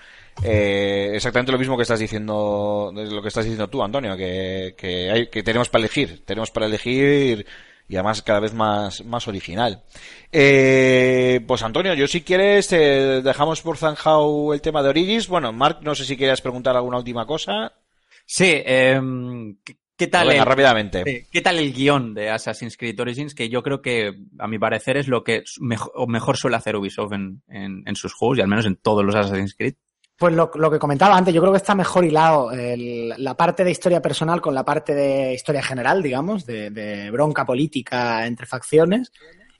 Eh, exactamente lo mismo que estás diciendo, lo que estás diciendo tú, Antonio, que, que, hay, que tenemos para elegir, tenemos para elegir y además cada vez más, más original. Eh, pues Antonio, yo si quieres dejamos por zanjado el tema de Origins. Bueno, Mark, no sé si quieres preguntar alguna última cosa. Sí, em, ¿qué, tal Venga, el- rápidamente. ¿Qué tal el guion de Assassin's Creed Origins? Que yo creo que, a mi parecer, es lo que mejor, suele hacer Ubisoft en, en- en sus juegos, y al menos en todos los Assassin's Creed. Pues lo, que comentaba antes, yo creo que está mejor hilado la parte de historia personal con la parte de historia general, digamos, de, de bronca política entre facciones.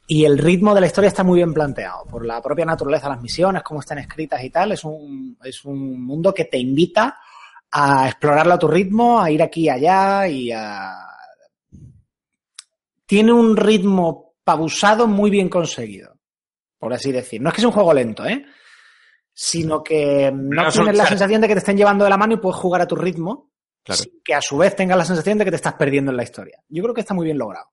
Y el ritmo de la historia está muy bien planteado por la propia naturaleza de las misiones, cómo están escritas y tal. Es un, es un mundo que te invita a explorarlo a tu ritmo, a ir aquí y allá y a... Tiene un ritmo pausado muy bien conseguido, por así decir. No es que sea un juego lento, ¿eh? Sino que no No son- tienes la claro. sensación de que te estén llevando de la mano y puedes jugar a tu ritmo, Claro. sin que a su vez tengas la sensación de que te estás perdiendo en la historia. Yo creo que está muy bien logrado.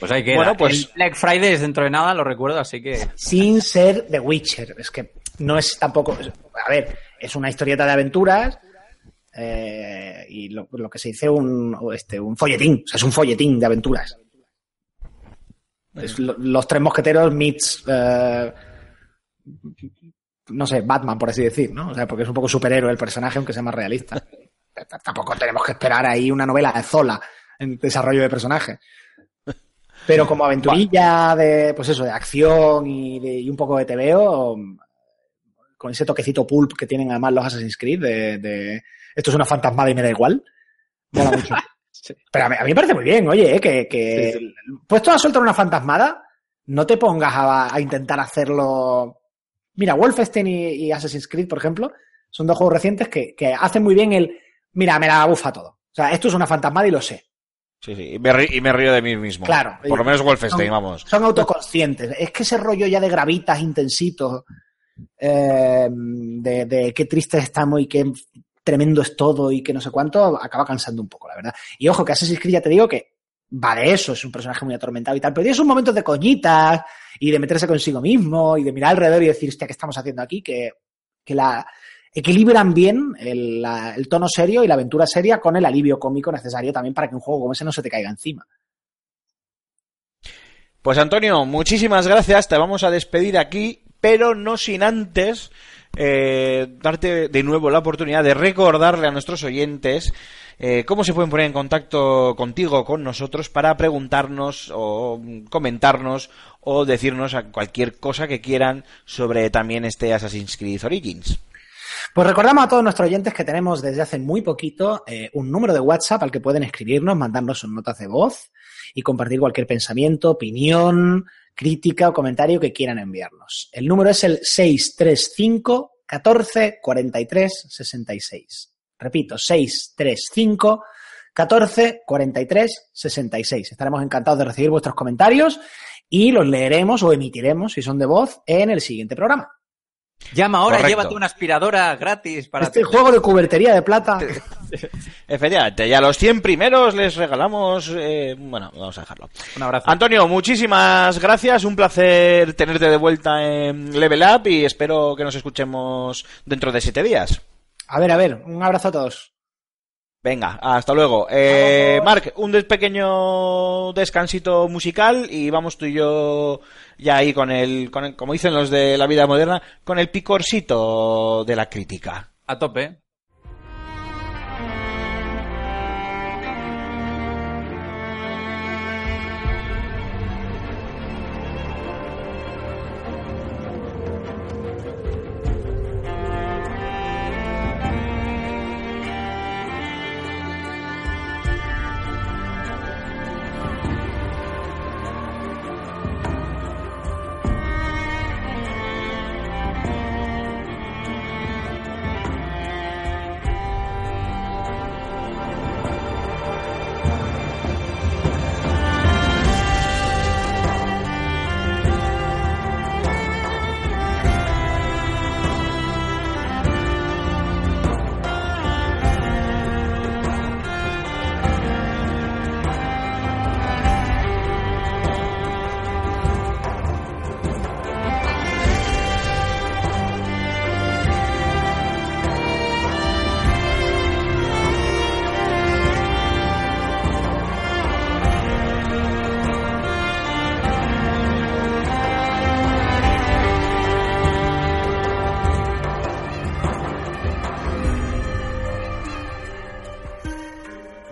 Pues hay que. Bueno, pues- El Black Friday es dentro de nada, lo recuerdo, así que. Sin ser The Witcher. Es que no es tampoco. A ver, es una historieta de aventuras. eh, y lo, lo que se dice un, este, un folletín. O sea, es un folletín de aventuras. Es lo- los tres mosqueteros meets. eh, no sé, Batman, por así decir, ¿no? O sea, porque es un poco superhéroe el personaje, aunque sea más realista. Tampoco tenemos que esperar ahí una novela de Zola en desarrollo de personaje. Pero como aventurilla de, pues eso, de acción y, de- y un poco de TVO, con ese toquecito pulp que tienen además los Assassin's Creed de, de esto es una fantasmada y me da igual. Mola mucho. Pero a mí, a mí me parece muy bien, oye, eh, que, que puesto a soltar una fantasmada, no te pongas a, a intentar hacerlo. Mira, Wolfenstein y, y Assassin's Creed, por ejemplo, son dos juegos recientes que, que hacen muy bien el. Mira, me la bufa todo. O sea, esto es una fantasmada y lo sé. Sí, sí. Y me, ri- y me río de mí mismo. Claro. Por lo menos Wolfenstein, Son- vamos. Son autoconscientes. Es que ese rollo ya de gravitas intensitos, eh, de, de qué triste estamos y qué tremendo es todo y que no sé cuánto, acaba cansando un poco, la verdad. Y ojo, que Assassin's Creed ya te digo que va de eso, es un personaje muy atormentado y tal, pero tiene sus momentos de coñitas y de meterse consigo mismo y de mirar alrededor y decir, hostia, ¿qué estamos haciendo aquí? Que, que la equilibran bien el, el tono serio y la aventura seria con el alivio cómico necesario también para que un juego como ese no se te caiga encima. Pues Antonio, muchísimas gracias. Te vamos a despedir aquí, pero no sin antes eh, darte de nuevo la oportunidad de recordarle a nuestros oyentes eh, cómo se pueden poner en contacto contigo, con nosotros, para preguntarnos o comentarnos o decirnos cualquier cosa que quieran sobre también este Assassin's Creed Origins. Pues recordamos a todos nuestros oyentes que tenemos desde hace muy poquito eh, un número de WhatsApp al que pueden escribirnos, mandarnos sus notas de voz y compartir cualquier pensamiento, opinión, crítica o comentario que quieran enviarnos. El número es el 635 14 43 66. Repito, 635 14 43 66. Estaremos encantados de recibir vuestros comentarios y los leeremos o emitiremos, si son de voz, en el siguiente programa. Llama ahora, Correcto. llévate una aspiradora gratis para Este juego de cubertería de plata. Efectivamente, y a los 100 primeros les regalamos... eh, bueno, vamos a dejarlo. Un abrazo. Antonio, muchísimas gracias. Un placer tenerte de vuelta en Level Up y espero que nos escuchemos dentro de siete días. A ver, a ver, un abrazo a todos. Venga, hasta luego. Eh, Marc, un pequeño descansito musical y vamos tú y yo ya ahí con el, con el, como dicen los de la vida moderna, con el picorcito de la crítica. A tope.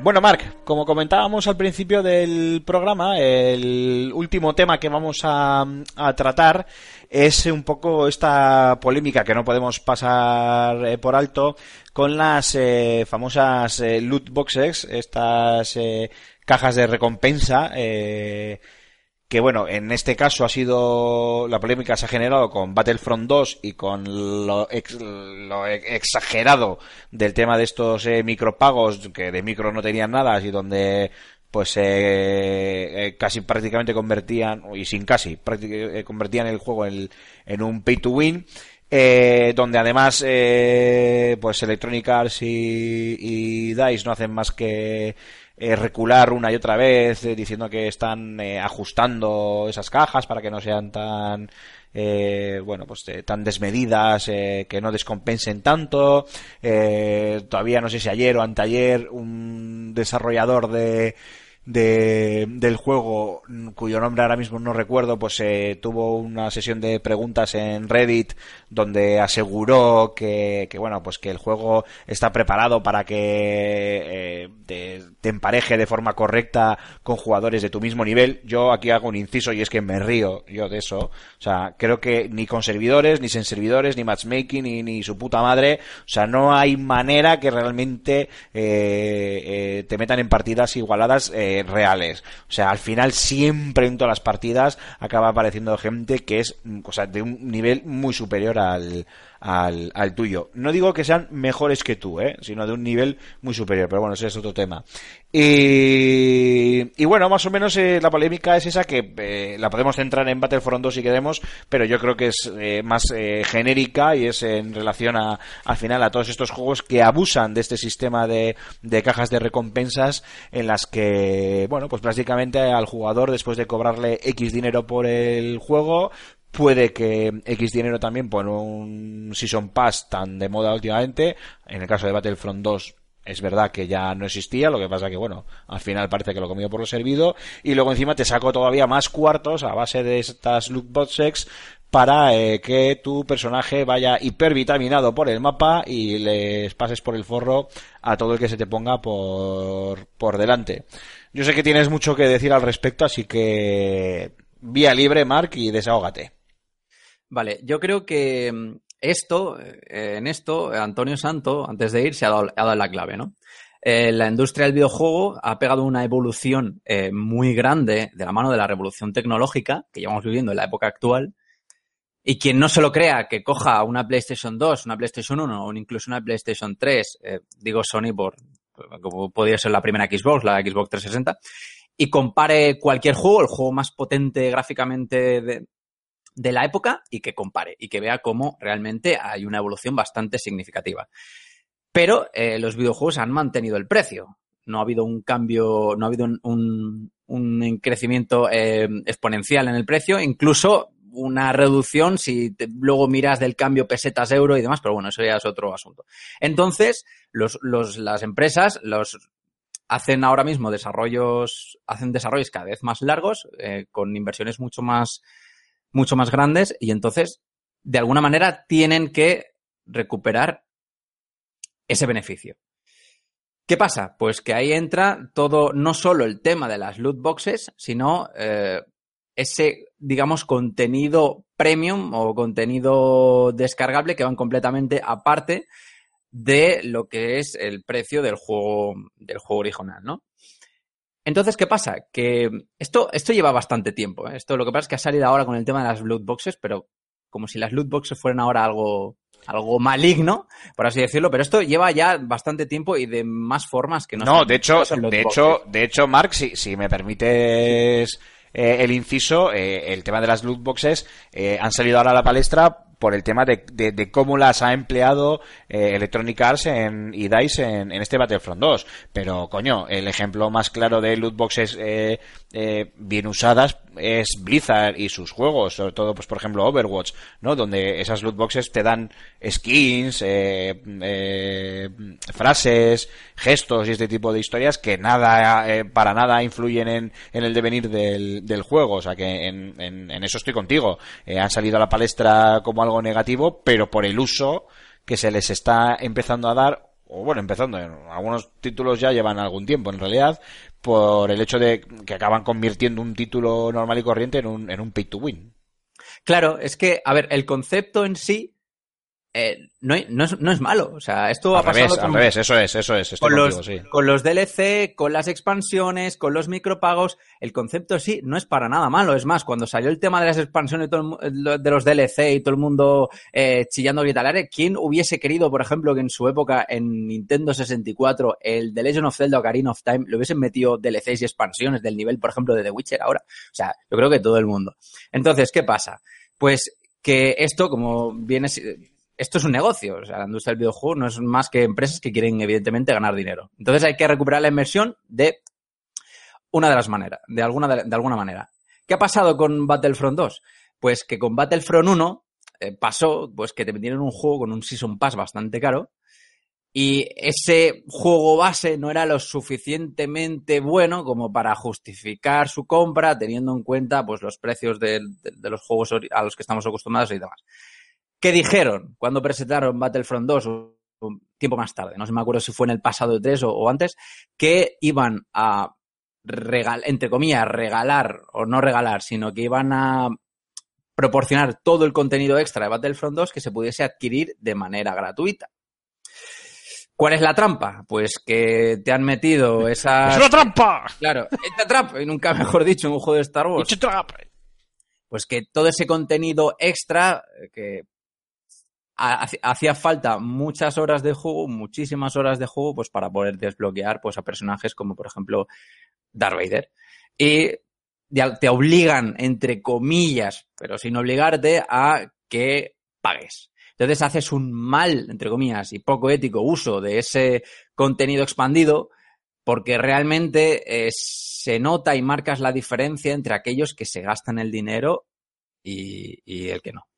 Bueno, Marc, como comentábamos al principio del programa, el último tema que vamos a, a tratar es un poco esta polémica que no podemos pasar eh, por alto con las eh, famosas eh, loot boxes, estas eh, cajas de recompensa. eh, que bueno, en este caso ha sido la polémica se ha generado con Battlefront 2 y con lo, ex- lo exagerado del tema de estos eh, micropagos que de micro no tenían nada y donde pues eh, eh, casi prácticamente convertían y sin casi prácticamente convertían el juego en, un pay to win eh, donde además eh, pues Electronic Arts y DICE no hacen más que eh, recular una y otra vez eh, diciendo que están eh, ajustando esas cajas para que no sean tan eh, bueno pues eh, tan desmedidas que no descompensen tanto. Todavía no sé si ayer o anteayer un desarrollador de de, del juego mm, cuyo nombre ahora mismo no recuerdo pues eh, tuvo una sesión de preguntas en Reddit donde aseguró que, que bueno pues que el juego está preparado para que eh, te, te empareje de forma correcta con jugadores de tu mismo nivel. Yo aquí hago un inciso y es que me río yo de eso. O sea creo que ni con servidores ni sin servidores ni matchmaking ni, ni su puta madre. O sea no hay manera que realmente eh, eh, te metan en partidas igualadas eh, reales. O sea, al final siempre en todas las partidas acaba apareciendo gente que es mm, o de un nivel muy superior al, al, al tuyo. No digo que sean mejores que tú, ¿eh? sino de un nivel muy superior, pero bueno, ese es otro tema. Y, y bueno, más o menos eh, la polémica es esa que eh, la podemos centrar en Battlefront 2 si queremos, pero yo creo que es eh, más eh, genérica y es en relación a, al final a todos estos juegos que abusan de este sistema de, de cajas de recompensas en las que, bueno, pues prácticamente al jugador después de cobrarle X dinero por el juego, puede que X dinero también por un Season Pass tan de moda últimamente, en el caso de Battlefront 2 es verdad que ya no existía, lo que pasa que bueno, al final parece que lo comido por lo servido y luego encima te saco todavía más cuartos a base de estas loot para eh, que tu personaje vaya hipervitaminado por el mapa y les pases por el forro a todo el que se te ponga por, por delante. Yo sé que tienes mucho que decir al respecto, así que vía libre, Mark, y desahógate. Vale, yo creo que mm, esto, eh, en esto, Antonio Santo, antes de ir, se ha dado, la clave, ¿no? Eh, la industria del videojuego ha pegado una evolución eh, muy grande de la mano de la revolución tecnológica que llevamos viviendo en la época actual. Y quien no se lo crea que coja una PlayStation 2, una PlayStation 1 o incluso una PlayStation 3, eh, digo Sony por, podría ser la primera Xbox, la Xbox 360, y compare cualquier juego, el juego más potente gráficamente de, de la época y que compare y que vea cómo realmente hay una evolución bastante significativa. Pero eh, los videojuegos han mantenido el precio. No ha habido un cambio, no ha habido un, un, crecimiento eh, exponencial en el precio, incluso una reducción si luego miras del cambio pesetas-euro y demás, pero bueno, eso ya es otro asunto. Entonces, los, los, las empresas los hacen ahora mismo desarrollos, hacen desarrollos cada vez más largos, eh, con inversiones mucho más, mucho más grandes, y entonces, de alguna manera, tienen que recuperar ese beneficio. ¿Qué pasa? Pues que ahí entra todo, no solo el tema de las loot boxes, sino eh, ese, digamos, contenido premium o contenido descargable que van completamente aparte de lo que es el precio del juego, del juego original, ¿no? Entonces, ¿qué pasa? Que esto, esto lleva bastante tiempo. ¿eh? Esto lo que pasa es que ha salido ahora con el tema de las loot boxes, pero como si las loot boxes fueran ahora algo, algo maligno, por así decirlo. Pero esto lleva ya bastante tiempo y de más formas que no. No, de hecho, de hecho, de hecho, Mark, si, si me permites eh, el inciso, eh, el tema de las loot boxes eh, han salido ahora a la palestra por el tema de, de- de cómo las ha empleado eh, Electronic Arts en, y DICE en, en este Battlefront 2. Pero, coño, el ejemplo más claro de loot boxes eh, eh, bien usadas es Blizzard y sus juegos, sobre todo, pues por ejemplo, Overwatch, ¿no? Donde esas loot boxes te dan skins, eh, eh, frases, gestos y este tipo de historias que nada, eh, para nada influyen en, en el devenir del, del juego. O sea que en, en- en eso estoy contigo. Eh, han salido a la palestra como algo negativo, pero por el uso que se les está empezando a dar o bueno, empezando, algunos títulos ya llevan algún tiempo en realidad, por el hecho de que acaban convirtiendo un título normal y corriente en un, en un pay to win. Claro, es que, a ver, el concepto en sí eh, no, no, es, no es malo. O sea, esto ha pasado con, al revés, eso es, eso es, con contigo, los, sí. con los DLC, con las expansiones, con los micropagos. El concepto sí no es para nada malo. Es más, cuando salió el tema de las expansiones de los DLC y todo el mundo eh, chillando gritalare, ¿quién hubiese querido, por ejemplo, que en su época en Nintendo 64 el The Legend of Zelda Ocarina of Time le hubiesen metido DLCs y expansiones del nivel, por ejemplo, de The Witcher ahora? O sea, yo creo que todo el mundo. Entonces, ¿qué pasa? Pues que esto, como viene, esto es un negocio. O sea, la industria del videojuego no es más que empresas que quieren, evidentemente, ganar dinero. Entonces hay que recuperar la inversión de una de las maneras, de alguna, de, alguna manera. ¿Qué ha pasado con Battlefront 2? Pues que con Battlefront 1 eh, pasó pues que te vendieron un juego con un Season Pass bastante caro y ese juego base no era lo suficientemente bueno como para justificar su compra teniendo en cuenta pues los precios de, los juegos a los que estamos acostumbrados y demás. ¿Qué dijeron cuando presentaron Battlefront 2 o- un tiempo más tarde? No sé, me acuerdo si fue en el pasado de 3 o, o antes, que iban a regalar, entre comillas, regalar o no regalar, sino que iban a proporcionar todo el contenido extra de Battlefront 2 que se pudiese adquirir de manera gratuita. ¿Cuál es la trampa? Pues que te han metido esa... ¡Es una trampa! Claro, esta trampa, y nunca mejor dicho, en un juego de Star Wars. ¡It's a trap! Pues que todo ese contenido extra eh, que hacía falta muchas horas de juego, muchísimas horas de juego, pues para poder desbloquear pues a personajes como por ejemplo Darth Vader. Y te obligan, entre comillas, pero sin obligarte, a que pagues. Entonces haces un mal, entre comillas, y poco ético uso de ese contenido expandido porque realmente eh, se nota y marcas la diferencia entre aquellos que se gastan el dinero y el que no.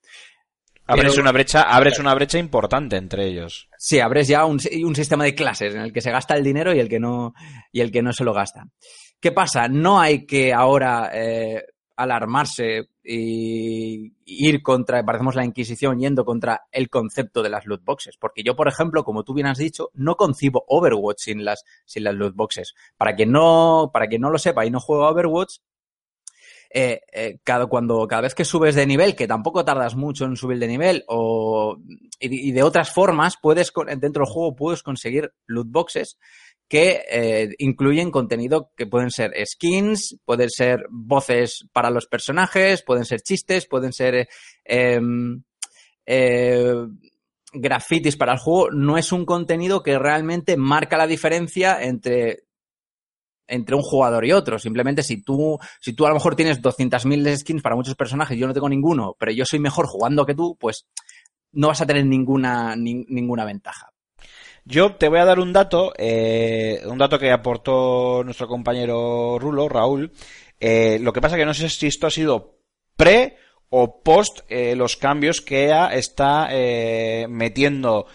Abres Pero- una brecha, abres una brecha importante entre ellos. Sí, abres ya un, un sistema de clases en el que se gasta el dinero y el que no, y el que no se lo gasta. ¿Qué pasa? No hay que ahora eh, alarmarse y, ir contra, parecemos la Inquisición, yendo contra el concepto de las loot boxes. Porque yo, por ejemplo, como tú bien has dicho, no concibo Overwatch sin las, sin las loot boxes. Para quien no, para quien no lo sepa y no juega Overwatch, eh, eh, cada, cuando, cada vez que subes de nivel, que tampoco tardas mucho en subir de nivel, o, y, de otras formas, puedes, dentro del juego puedes conseguir loot boxes que eh, incluyen contenido que pueden ser skins, pueden ser voces para los personajes, pueden ser chistes, pueden ser eh, em, eh, grafitis para el juego. No es un contenido que realmente marca la diferencia entre entre un jugador y otro. Simplemente si tú, si tú a lo mejor tienes 200.000 skins para muchos personajes yo no tengo ninguno, pero yo soy mejor jugando que tú, pues no vas a tener ninguna, nin- ninguna ventaja. Yo te voy a dar un dato, eh, un dato que aportó nuestro compañero Rulo, Raúl. Eh, lo que pasa que no sé si esto ha sido pre o post eh, los cambios que EA está eh, metiendo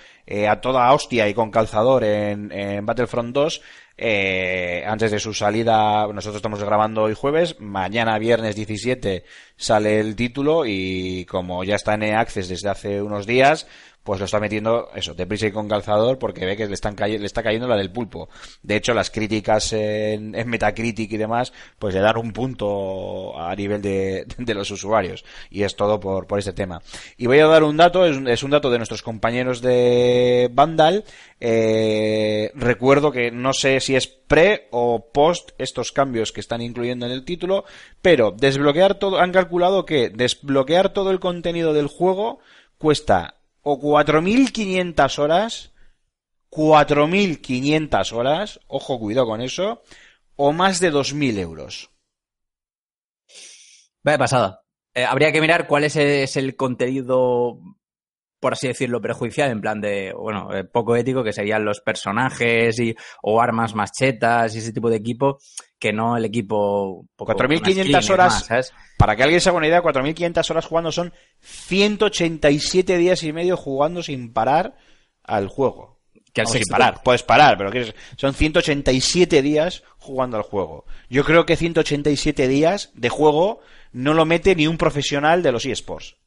a toda hostia y con calzador en, en Battlefront 2 eh, antes de su salida. Nosotros estamos grabando hoy jueves, mañana viernes 17 sale el título y como ya está en EA Access desde hace unos días, pues lo está metiendo eso, deprisa y con calzador porque ve que le, están le está cayendo la del pulpo. De hecho, las críticas en, en Metacritic y demás, pues le dan un punto a nivel de, de los usuarios. Y es todo por, por este tema. Y voy a dar un dato, es un, es un dato de nuestros compañeros de Vandal. Eh, recuerdo que no sé si es pre o post estos cambios que están incluyendo en el título, pero desbloquear todo, han calculado que desbloquear todo el contenido del juego cuesta o 4.500 horas, 4.500 horas, ojo, cuidado con eso, o más de 2.000 euros. Vaya pasada. Eh, habría que mirar cuál es, es el contenido, por así decirlo, perjudicial, en plan de, bueno, eh, poco ético, que serían los personajes y, o armas más chetas y ese tipo de equipo, que no el equipo... poco- 4.500 con skins y horas. demás, ¿sabes? Para que alguien se haga una idea, 4.500 horas jugando son 187 días y medio jugando sin parar al juego. Que al Vamos, sin parar, puedes parar, pero que son 187 días jugando al juego. Yo creo que 187 días de juego no lo mete ni un profesional de los eSports.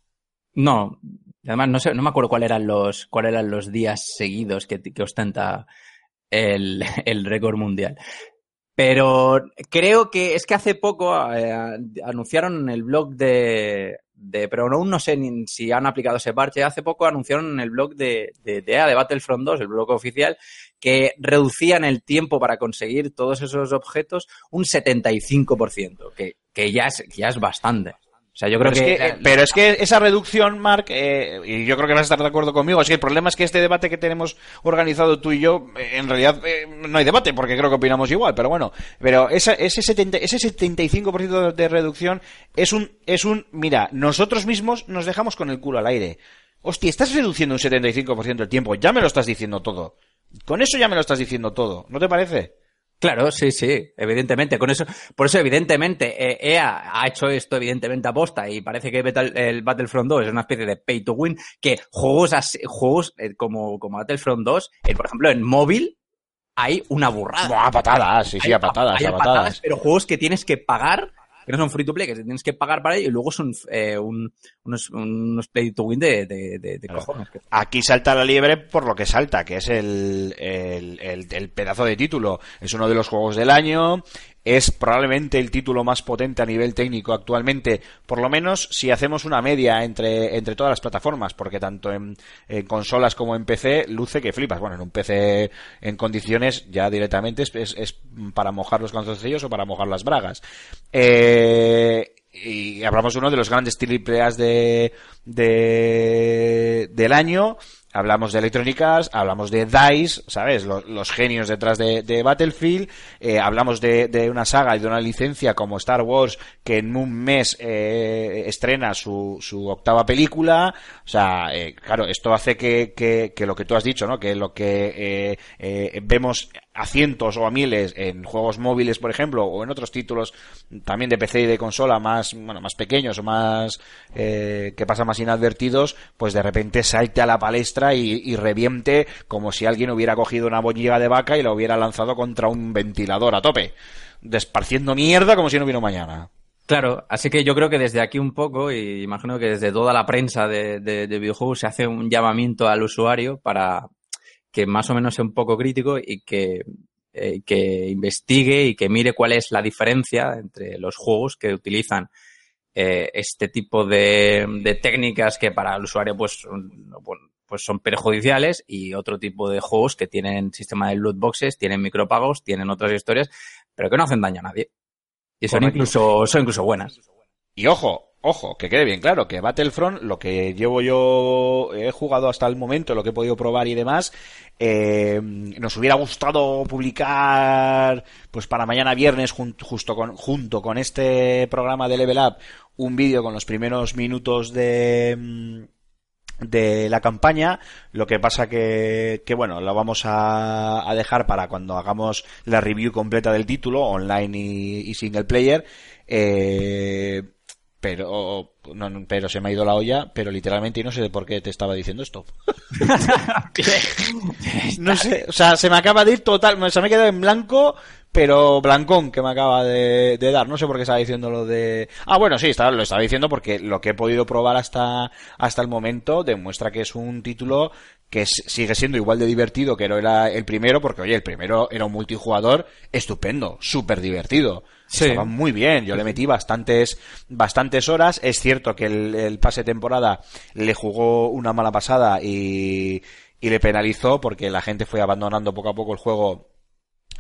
No, además no sé, no me acuerdo cuáles eran los, cuáles eran los días seguidos que, ostenta el, el récord mundial. Pero creo que es que hace poco eh, anunciaron en el blog de, de pero aún no sé ni si han aplicado ese parche. Hace poco anunciaron en el blog de, de, de de Battlefront 2, el blog oficial, que reducían el tiempo para conseguir todos esos objetos un 75%, que, que ya, es, ya es bastante. O sea, yo creo pero, que... es que, eh, pero es que esa reducción, Mark, eh, y yo creo que vas a estar de acuerdo conmigo, es que el problema es que este debate que tenemos organizado tú y yo, eh, en realidad eh, no hay debate, porque creo que opinamos igual, pero bueno, pero esa, ese, 70, ese 75% de, de reducción es un, es un, mira, nosotros mismos nos dejamos con el culo al aire. Hostia, estás reduciendo un 75% del tiempo, ya me lo estás diciendo todo. Con eso ya me lo estás diciendo todo, ¿no te parece? Claro, sí, sí, evidentemente. Con eso, por eso, evidentemente, eh, EA ha hecho esto, evidentemente, aposta, y parece que el Battlefront 2 es una especie de pay to win, que juegos así- juegos eh, como, como Battlefront 2, eh, por ejemplo, en móvil, hay una burrada. Buah, a patadas, sí, sí, Hay a patadas, hay a patadas. pero juegos que tienes que pagar, que no son free to play, que tienes que pagar para ello, y luego son eh, un- unos, unos play to win de, de, de- de cojones. Aquí salta la liebre por lo que salta, que es el, el, el- el pedazo de título. Es uno de los juegos del año. Es probablemente el título más potente a nivel técnico actualmente, por lo menos si hacemos una media entre, entre todas las plataformas, porque tanto en, consolas como en PC luce que flipas. Bueno, en un PC en condiciones ya directamente es, para mojar los calzoncillos o para mojar las bragas. Eh, y hablamos de uno de los grandes triple de, del año. Hablamos de Electronic Arts, hablamos de DICE, ¿sabes? Los, genios detrás de, Battlefield. Eh, hablamos de, de una saga y de una licencia como Star Wars que en un mes eh, estrena su, su octava película. O sea, eh, claro, esto hace que, que, que lo que tú has dicho, ¿no? Que lo que eh, eh, vemos a cientos o a miles en juegos móviles, por ejemplo, o en otros títulos también de PC y de consola más, bueno, más pequeños o más eh, que pasan más inadvertidos, pues de repente salte a la palestra y, reviente como si alguien hubiera cogido una bollilla de vaca y la hubiera lanzado contra un ventilador a tope, desparciendo mierda como si no hubiera mañana. Claro, así que yo creo que desde aquí un poco, y imagino que desde toda la prensa de, de- de videojuegos se hace un llamamiento al usuario para que más o menos sea un poco crítico y que, eh, que investigue y que mire cuál es la diferencia entre los juegos que utilizan eh, este tipo de, de técnicas que para el usuario pues, son- bueno, pues son perjudiciales y otro tipo de juegos que tienen sistema de loot boxes, tienen micropagos, tienen otras historias, pero que no hacen daño a nadie. Y son Correcto. incluso, son incluso buenas. Y ojo, ojo, que quede bien claro que Battlefront, lo que llevo yo, he jugado hasta el momento, lo que he podido probar y demás, eh, nos hubiera gustado publicar, pues para mañana viernes, justo junto con este programa de Level Up, un vídeo con los primeros minutos de, mm, de la campaña. Lo que pasa que, que bueno, lo vamos a, a dejar para cuando hagamos la review completa del título, online y, y single player. Eh, pero, no, pero se me ha ido la olla, pero literalmente y no sé por qué te estaba diciendo esto. no sé, o sea, se me acaba de ir total, se me ha quedado en blanco, pero blancón que me acaba de, de dar. No sé por qué estaba diciendo lo de... Ah, bueno, sí, estaba, lo estaba diciendo porque lo que he podido probar hasta, hasta el momento demuestra que es un título que sigue siendo igual de divertido que no era el primero, porque oye, el primero era un multijugador estupendo, súper divertido. Sí. Estaba muy bien, yo le metí bastantes, bastantes horas. Es cierto que el, el pase de temporada le jugó una mala pasada y, y le penalizó porque la gente fue abandonando poco a poco el juego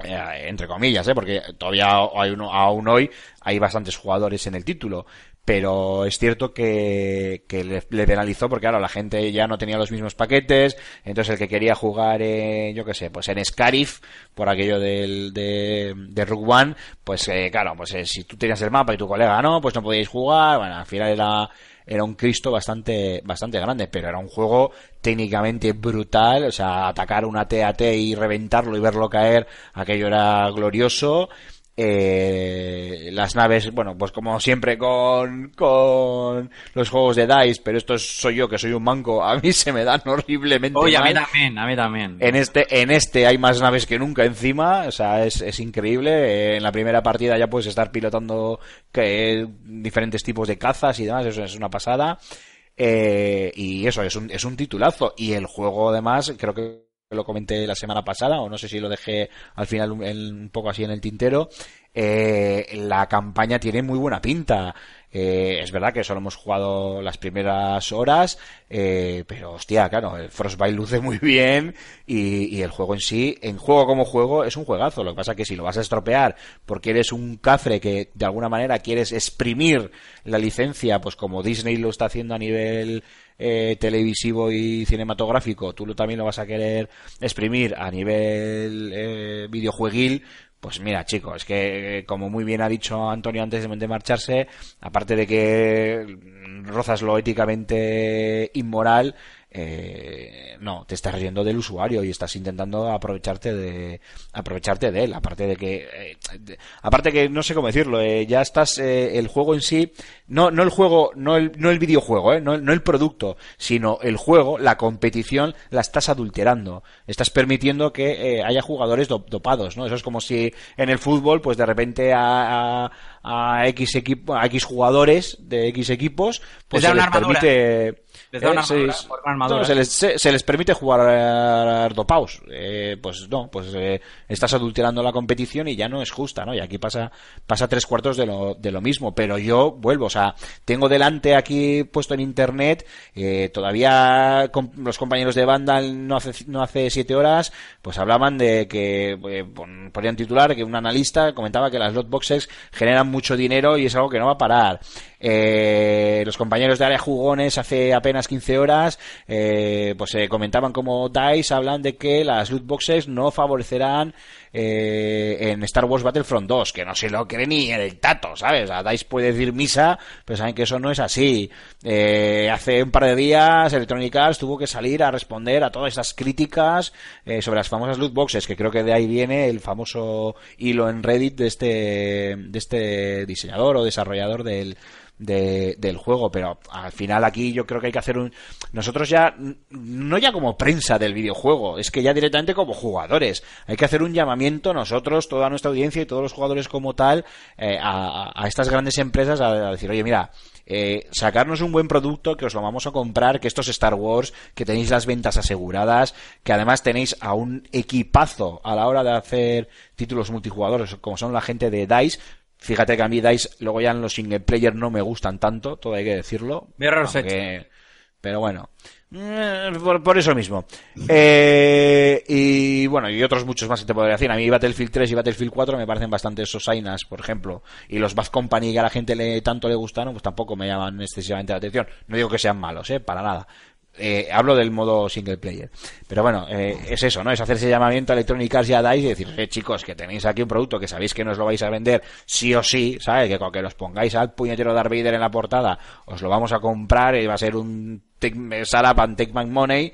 eh, entre comillas, ¿eh? porque todavía hay uno, aún hoy hay bastantes jugadores en el título, pero es cierto que, que le, penalizó porque claro, la gente ya no tenía los mismos paquetes, entonces el que quería jugar en, yo qué sé, pues en Scarif, por aquello del, de, de One, pues eh, claro, pues eh, si tú tenías el mapa y tu colega no, pues no podíais jugar, bueno, al final era, era un Cristo bastante, bastante grande, pero era un juego técnicamente brutal, o sea, atacar una TAT y reventarlo y verlo caer, aquello era glorioso. Eh, las naves, bueno, pues como siempre con, con los juegos de DICE, pero esto es- soy yo que soy un manco, a mí se me dan horriblemente Oye, a mí también, a mí también. En este, en este hay más naves que nunca encima, o sea, es, es increíble. Eh, En la primera partida ya puedes estar pilotando que, diferentes tipos de cazas y demás, eso es una pasada. Eh, y eso, es un, es un titulazo. Y el juego además, creo que lo comenté la semana pasada, o no sé si lo dejé al final un, un poco así en el tintero, eh, la campaña tiene muy buena pinta. Eh, es verdad que solo hemos jugado las primeras horas, eh, pero hostia, claro, el Frostbite luce muy bien y, y el juego en sí, en juego como juego, es un juegazo. Lo que pasa que si lo vas a estropear porque eres un cafre que de alguna manera quieres exprimir la licencia, pues como Disney lo está haciendo a nivel eh, televisivo y cinematográfico, tú también lo vas a querer exprimir a nivel eh, videojueguil, pues mira, chicos, es que eh, como muy bien ha dicho Antonio antes de marcharse, aparte de que rozas lo éticamente inmoral, eh, no, te estás riendo del usuario y estás intentando aprovecharte de aprovecharte de él. Aparte de que, eh, de- aparte que no sé cómo decirlo, eh, ya estás eh, el juego en sí, no no el juego, no el no el videojuego, eh, no, no el producto, sino el juego, la competición la estás adulterando. Estás permitiendo que haya jugadores do- dopados, ¿no? Eso es como si en el fútbol, pues de repente a, a, a X equipo, a X jugadores de X equipos, pues se les armadura. permite Les da una eh, se- armadura, por una armadura. no, se les, se, se les permite jugar eh, dopaos. Eh, pues no, pues eh, estás adulterando la competición y ya no es justa, ¿no? Y aquí pasa, pasa tres cuartos de lo, de lo mismo. Pero yo vuelvo, o sea, tengo delante aquí puesto en internet, eh, todavía los compañeros de Vandal no hace, no hace siete horas, pues hablaban de que, eh, pon- ponían titular que un analista comentaba que las lotboxes generan mucho dinero y es algo que no va a parar. Eh, los compañeros de área jugones hace apenas 15 horas eh, pues eh, comentaban como DICE hablan de que las loot boxes no favorecerán eh, en Star Wars Battlefront 2 que no se lo cree ni el tato ¿sabes? A DICE puede decir misa pero saben que eso no es así Eh, hace un par de días Electronic Arts tuvo que salir a responder a todas esas críticas eh, sobre las famosas loot boxes que creo que de ahí viene el famoso hilo en Reddit de este de este diseñador o desarrollador del de- del juego, pero al final aquí yo creo que hay que hacer un... Nosotros ya, no ya como prensa del videojuego, es que ya directamente como jugadores, hay que hacer un llamamiento nosotros, toda nuestra audiencia y todos los jugadores como tal, eh, a, a estas grandes empresas a, a decir, oye, mira, eh, sacarnos un buen producto que os lo vamos a comprar, que esto es Star Wars, que tenéis las ventas aseguradas, que además tenéis a un equipazo a la hora de hacer títulos multijugadores, como son la gente de DICE, Fíjate que a mí DICE luego ya en los single player no me gustan tanto, todo hay que decirlo. Aunque- Pero bueno, eh, por, por eso mismo. Eh, y bueno, y otros muchos más que te podría decir. A mí Battlefield 3 y Battlefield 4 me parecen bastante sosainas, por ejemplo. Y los Bad Company que a la gente le tanto le gustaron, pues tampoco me llaman excesivamente la atención. No digo que sean malos, eh, para nada. Eh, hablo del modo single player. Pero bueno, eh, es eso, ¿no? Es hacer ese llamamiento a Electronic Arts y a DICE y decir, eh, chicos, que tenéis aquí un producto que sabéis que nos lo vais a vender sí o sí, ¿sabes? Que con que los pongáis al puñetero Darth Vader en la portada, os lo vamos a comprar y va a ser un take, take my money.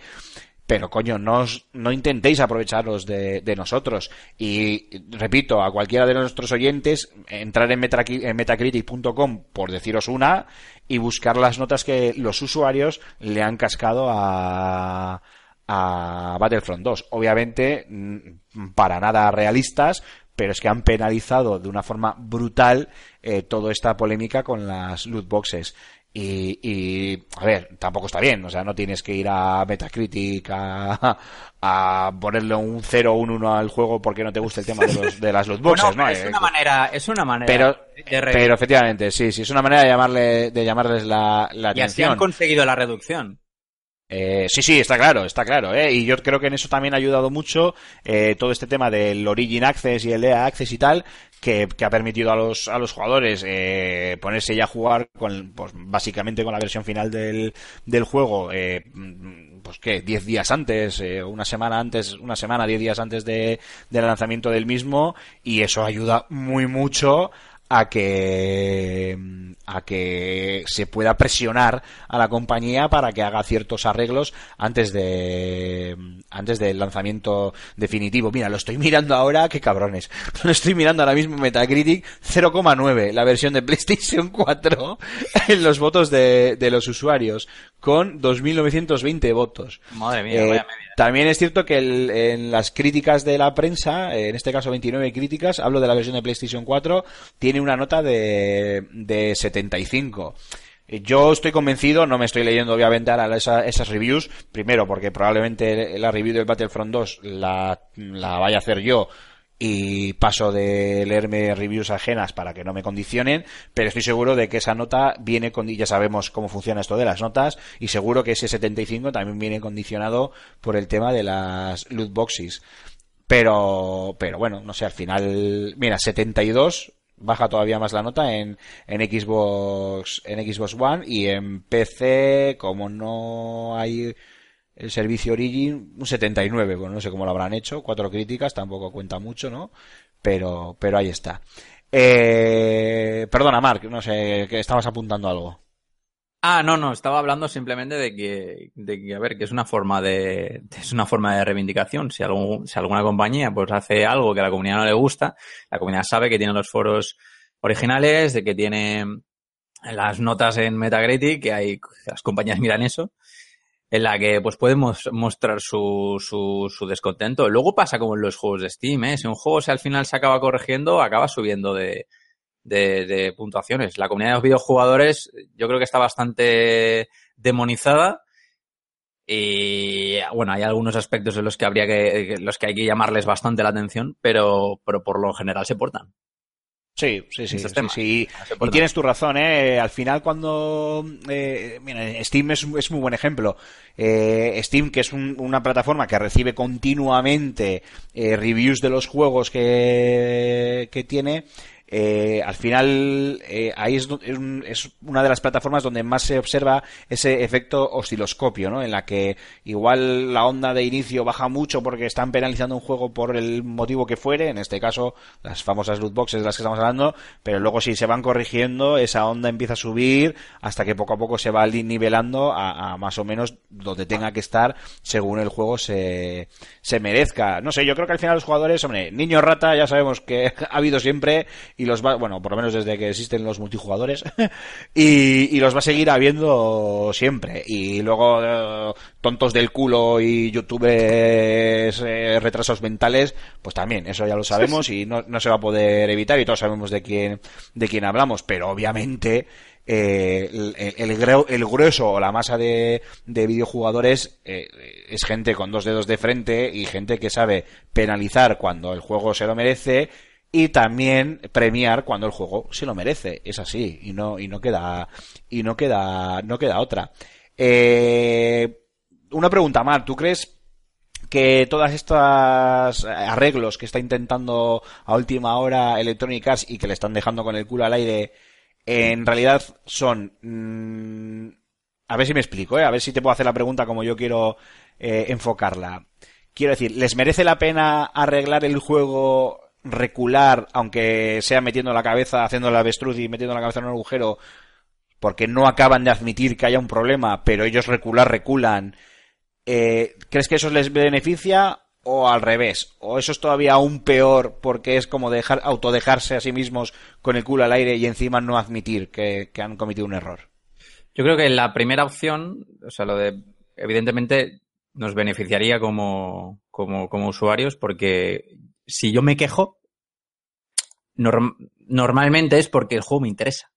Pero coño, no, os- no intentéis aprovecharos de, de nosotros. Y repito, a cualquiera de nuestros oyentes, entrar en, Metacri- en metacritic.com por deciros una y buscar las notas que los usuarios le han cascado a, a Battlefront 2. Obviamente, mm, para nada realistas, pero es que han penalizado de una forma brutal eh, toda esta polémica con las loot boxes. Y, y, a ver, tampoco está bien, o sea, no tienes que ir a Metacritic a, a ponerle un 0 o un 1 al juego porque no te gusta el tema de, los, de las loot boxes, Bueno, ¿no? es Eh, una manera, es una manera pero, de pero efectivamente, sí, sí, es una manera de llamarle, de llamarles la, la y así atención. han conseguido la reducción. Eh, sí, sí, está claro, está claro, ¿eh? Y yo creo que en eso también ha ayudado mucho eh, todo este tema del Origin Access y el EA Access y tal, que, que ha permitido a los, a los jugadores eh, ponerse ya a jugar con, pues, básicamente con la versión final del, del juego, eh, pues qué, 10 días antes, eh, una semana antes, una semana, 10 días antes de, del lanzamiento del mismo, y eso ayuda muy mucho a que a que se pueda presionar a la compañía para que haga ciertos arreglos antes de antes del lanzamiento definitivo. Mira, lo estoy mirando ahora, qué cabrones. Lo estoy mirando ahora mismo Metacritic 0,9, la versión de PlayStation 4 en los votos de, de los usuarios con 2.920 votos. Madre mía, Eh, vaya media. también es cierto que el- en las críticas de la prensa, en este caso 29 críticas, hablo de la versión de PlayStation 4, tiene una nota de, de 75. Eh, Yo estoy convencido, no me estoy leyendo obviamente ahora esa- esas reviews, primero porque probablemente la review del Battlefront 2 la, la vaya a hacer yo y paso de leerme reviews ajenas para que no me condicionen, pero estoy seguro de que esa nota viene con, ya sabemos cómo funciona esto de las notas, y seguro que ese 75 también viene condicionado por el tema de las loot boxes. Pero, pero bueno, no sé, al final, mira, 72 baja todavía más la nota en, en Xbox, en Xbox One y en PC, como no hay el servicio Origin, un 79, bueno, no sé cómo lo habrán hecho, cuatro críticas, tampoco cuenta mucho, ¿no? Pero, pero ahí está. Eh, perdona, Mark, no sé, que estabas apuntando algo. Ah, no, no, estaba hablando simplemente de que, de que, a ver, que es una forma de, es una forma de reivindicación. Si, algún, si alguna compañía pues hace algo que a la comunidad no le gusta, la comunidad sabe que tiene los foros originales, de que tiene las notas en Metacritic, que hay, las compañías miran eso, en la que pues podemos mostrar su, su, su descontento. Luego pasa como en los juegos de Steam, ¿eh? Si un juego se al final se acaba corrigiendo, acaba subiendo de, de, de puntuaciones. La comunidad de los videojugadores yo creo que está bastante demonizada y bueno, hay algunos aspectos en los que habría que, los que hay que llamarles bastante la atención, pero, pero por lo general se portan. Sí, sí, sí, sí, Y tienes tu razón, ¿eh? Al final cuando... eh, mira, Steam es, es muy buen ejemplo. Eh, Steam, que es un- una plataforma que recibe continuamente eh, reviews de los juegos que, que tiene, eh, al final eh, ahí es, es un- es una de las plataformas donde más se observa ese efecto osciloscopio, ¿no? En la que igual la onda de inicio baja mucho porque están penalizando un juego por el motivo que fuere, en este caso las famosas loot boxes de las que estamos hablando, pero luego si se van corrigiendo esa onda empieza a subir hasta que poco a poco se va nivelando a, a más o menos donde tenga que estar según el juego se, se merezca. No sé, yo creo que al final los jugadores, hombre, niño rata ya sabemos que ha habido siempre y los va, bueno, por lo menos desde que existen los multijugadores y, y los va a seguir habiendo siempre. Y luego eh, tontos del culo y youtubers eh, retrasos mentales, pues también, eso ya lo sabemos y no, no se va a poder evitar y todos sabemos de quién, de quién hablamos, pero obviamente eh, el, el, el grueso o la masa de, de videojugadores eh, es gente con dos dedos de frente y gente que sabe penalizar cuando el juego se lo merece y también premiar cuando el juego se lo merece es así y no y no queda y no queda no queda otra eh, una pregunta Mar ¿tú crees que todas estas arreglos que está intentando a última hora Electronic Arts y que le están dejando con el culo al aire en realidad son mm, a ver si me explico, ¿eh? a ver si te puedo hacer la pregunta como yo quiero eh, enfocarla. Quiero decir, ¿les merece la pena arreglar el juego, recular, aunque sea metiendo la cabeza, haciendo la avestruz y metiendo la cabeza en un agujero, porque no acaban de admitir que haya un problema, pero ellos recular, reculan? Eh, ¿Crees que eso les beneficia o al revés? ¿O eso es todavía aún peor porque es como dejar, autodejarse a sí mismos con el culo al aire y encima no admitir que, que han cometido un error? Yo creo que la primera opción, o sea, lo de, evidentemente, nos beneficiaría como, como, como usuarios porque si yo me quejo, norm- normalmente es porque el juego me interesa.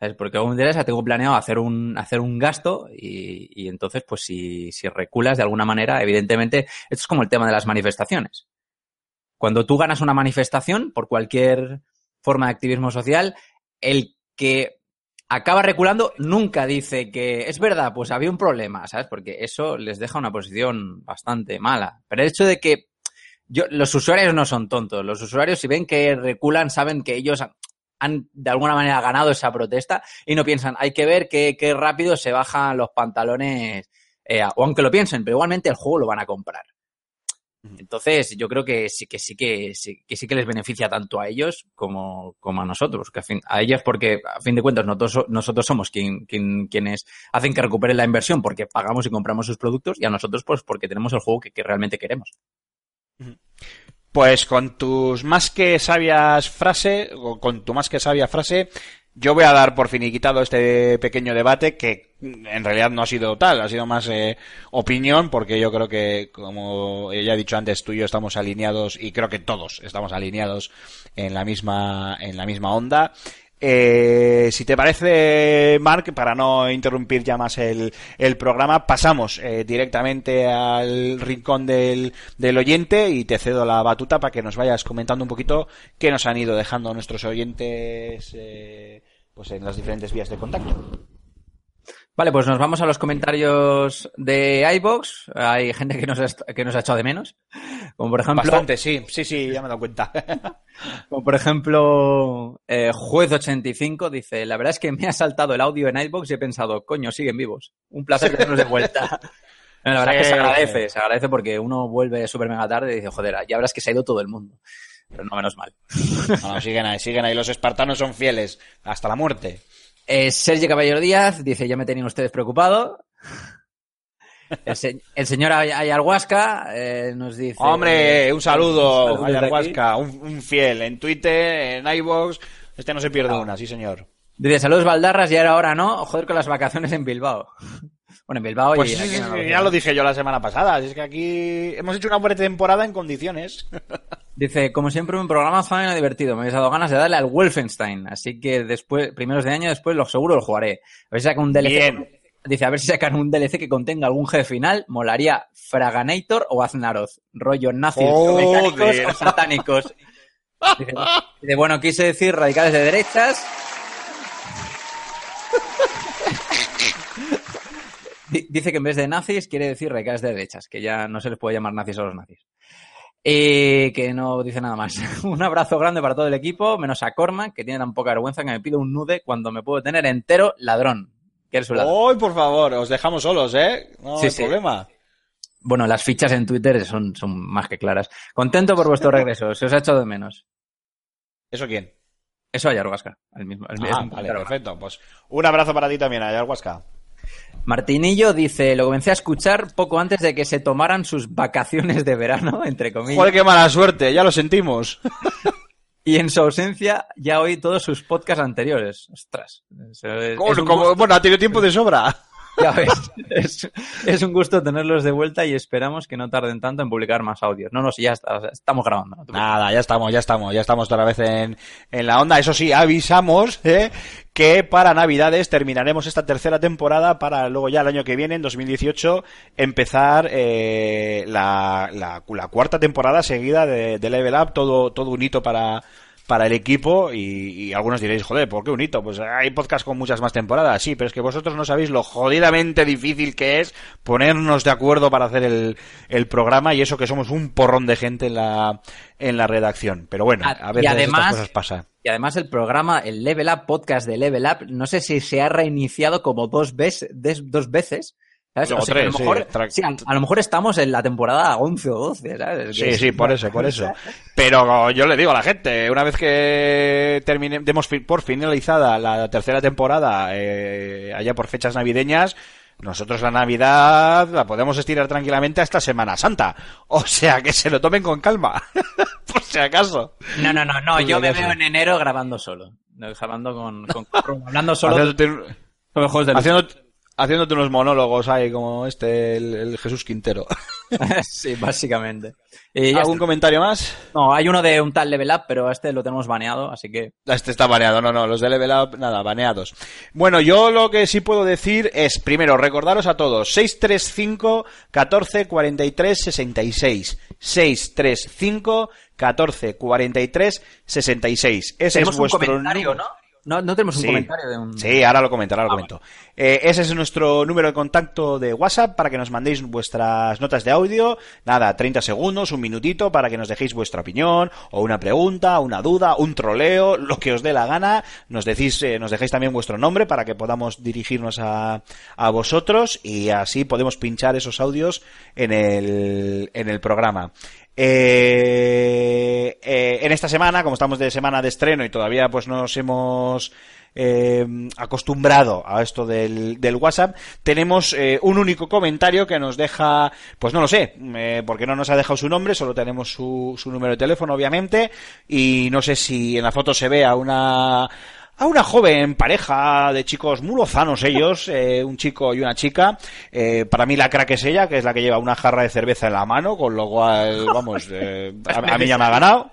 ¿Sabes? Porque el juego me interesa, tengo planeado hacer un, hacer un gasto y, y entonces, pues si, si reculas de alguna manera, evidentemente, esto es como el tema de las manifestaciones. Cuando tú ganas una manifestación por cualquier forma de activismo social, el que acaba reculando nunca dice que es verdad, pues había un problema, ¿sabes? Porque eso les deja una posición bastante mala. Pero el hecho de que yo, los usuarios no son tontos. Los usuarios, si ven que reculan, saben que ellos han, han, de alguna manera ganado esa protesta y no piensan, hay que ver qué, qué rápido se bajan los pantalones. eh, o aunque lo piensen, pero igualmente el juego lo van a comprar. Entonces, yo creo que sí que sí que sí que, sí que les beneficia tanto a ellos como, como a nosotros. Que a, fin, a ellos porque, a fin de cuentas, nosotros, nosotros somos quien, quien- quienes hacen que recuperen la inversión porque pagamos y compramos sus productos y a nosotros pues porque tenemos el juego que, que realmente queremos. Pues con tus más que sabias frase, o con tu más que sabia frase, yo voy a dar por finiquitado este pequeño debate que mm, en realidad no ha sido tal, ha sido más eh, opinión, porque yo creo que, como ya he dicho antes, tú y yo estamos alineados y creo que todos estamos alineados en la misma, en la misma onda. Eh, si te parece, Mark, para no interrumpir ya más el, programa, pasamos eh, directamente al rincón del, del oyente y te cedo la batuta para que nos vayas comentando un poquito qué nos han ido dejando nuestros oyentes eh, pues en las diferentes vías de contacto. Vale, pues nos vamos a los comentarios de iBox. Hay gente que nos, ha, que nos ha echado de menos. Como por ejemplo. Bastante, sí, sí, sí, ya me he dado cuenta. Como por ejemplo, eh, Juez85 dice: La verdad es que me ha saltado el audio en iBox y he pensado, coño, siguen vivos. Un placer tenerlos de vuelta. No, la verdad es que se agradece, se agradece porque uno vuelve súper mega tarde y dice, joder, ya verás que se ha ido todo el mundo. Pero no, menos mal. No, no, siguen ahí, siguen ahí. Los espartanos son fieles hasta la muerte. Eh, Sergio Caballero Díaz dice, ya me tenían ustedes preocupado. El, se- el señor Ay- Ayahuasca eh, nos dice... Hombre, un saludo, Ayahuasca, un, un fiel en Twitter, en iVoox. Este no se pierde una, sí señor. Dice, saludos Valdarras, y ahora ahora no, joder con las vacaciones en Bilbao. Bueno, en Bilbao Pues y... sí, sí, ya lo dije yo la semana pasada. Es que aquí hemos hecho una buena temporada en condiciones. Dice, como siempre, un programa fan y divertido. Me habéis dado ganas de darle al Wolfenstein. Así que después, primeros de año, después lo seguro lo jugaré. A ver si sacan un DLC. Bien. Dice, a ver si sacan un DLC que contenga algún jefe final. Molaría Fraganator o Aznaroth. Rollo nazis, mecánicos o satánicos. Dice, dice, bueno, quise decir radicales de derechas. Di- Dice que en vez de nazis quiere decir radicales de derechas, que ya no se les puede llamar nazis a los nazis. Y que no dice nada más. un abrazo grande para todo el equipo, menos a Cormac, que tiene tan poca vergüenza que me pide un nude cuando me puedo tener entero ladrón. Que eres un ladrón. Hoy, por favor, os dejamos solos, ¿eh? No Sí, hay sí. problema. Bueno, las fichas en Twitter son, son más que claras. Contento por vuestro regreso, se os ha echado de menos. ¿Eso quién? Eso hay Argasca, el mismo. el Ah, vale, perfecto. Pues un abrazo para ti también, Ayahuasca. Martinillo dice, lo comencé a escuchar poco antes de que se tomaran sus vacaciones de verano, entre comillas. Joder, qué mala suerte, ya lo sentimos. Y en su ausencia ya oí todos sus podcasts anteriores. Ostras. Es- es como- bueno, ha tenido tiempo de sobra. Ya ves, es, es un gusto tenerlos de vuelta y esperamos que no tarden tanto en publicar más audios. No, no, sí, ya está- estamos grabando. Nada, ya estamos, ya estamos, ya estamos otra vez en, en la onda. Eso sí, avisamos ¿eh? que para Navidades terminaremos esta tercera temporada para luego ya el año que viene, en 2018, empezar eh, la, la, la cuarta temporada seguida de, de Level Up, todo, todo un hito para para el equipo y, y algunos diréis, joder, ¿por qué un hito? Pues hay podcast con muchas más temporadas, sí, pero es que vosotros no sabéis lo jodidamente difícil que es ponernos de acuerdo para hacer el, el programa y eso que somos un porrón de gente en la, en la redacción. Pero bueno, a veces además- estas cosas pasan. Y además el programa, el Level Up podcast de Level Up, no sé si se ha reiniciado como dos veces, des- dos veces. ¿Sabes? O O sea, que a, lo sí, mejor, sí, a, a lo mejor estamos en la temporada 11 o 12, ¿sabes? Sí, Que- sí, por eso, por eso. Pero yo le digo a la gente, una vez que termine, demos por finalizada la tercera temporada, eh, allá por fechas navideñas, nosotros la Navidad la podemos estirar tranquilamente hasta Semana Santa. O sea, que se lo tomen con calma. por si acaso. No, no, no, no, yo me veo en enero grabando solo. Grabando con, con, con- hablando solo Haciéndote, sobre juegos de lucha. Haciéndote- unos monólogos ahí como este, el, el Jesús Quintero. sí, básicamente. Y ya ¿Algún está. comentario más? No, hay uno de un tal Level Up, pero este lo tenemos baneado, así que... Este está baneado, no, no, los de Level Up, nada, baneados. Bueno, yo lo que sí puedo decir es, primero, recordaros a todos, 635 14 43 66. 635 14 43 66. Ese es vuestro un comentario, número- ¿no? ¿No? No tenemos un Sí. comentario de un... Sí, ahora lo comento, ahora lo Ah, comento. Eh, ese es nuestro número de contacto de WhatsApp para que nos mandéis vuestras notas de audio. Nada, 30 segundos, un minutito para que nos dejéis vuestra opinión o una pregunta, una duda, un troleo, lo que os dé la gana. Nos decís, eh, nos dejáis también vuestro nombre para que podamos dirigirnos a, a vosotros y así podemos pinchar esos audios en el, en el programa. Eh, eh, en esta semana, como estamos de semana de estreno y todavía pues no nos hemos eh, acostumbrado a esto del, del WhatsApp, tenemos eh, un único comentario que nos deja, pues no lo sé, eh, porque no nos ha dejado su nombre, solo tenemos su, su número de teléfono, obviamente, y no sé si en la foto se ve a una a una joven pareja de chicos muy lozanos ellos, eh, un chico y una chica. Eh, para mí la crack es ella, que es la que lleva una jarra de cerveza en la mano, con lo cual, vamos, eh, a, a mí ya me ha ganado.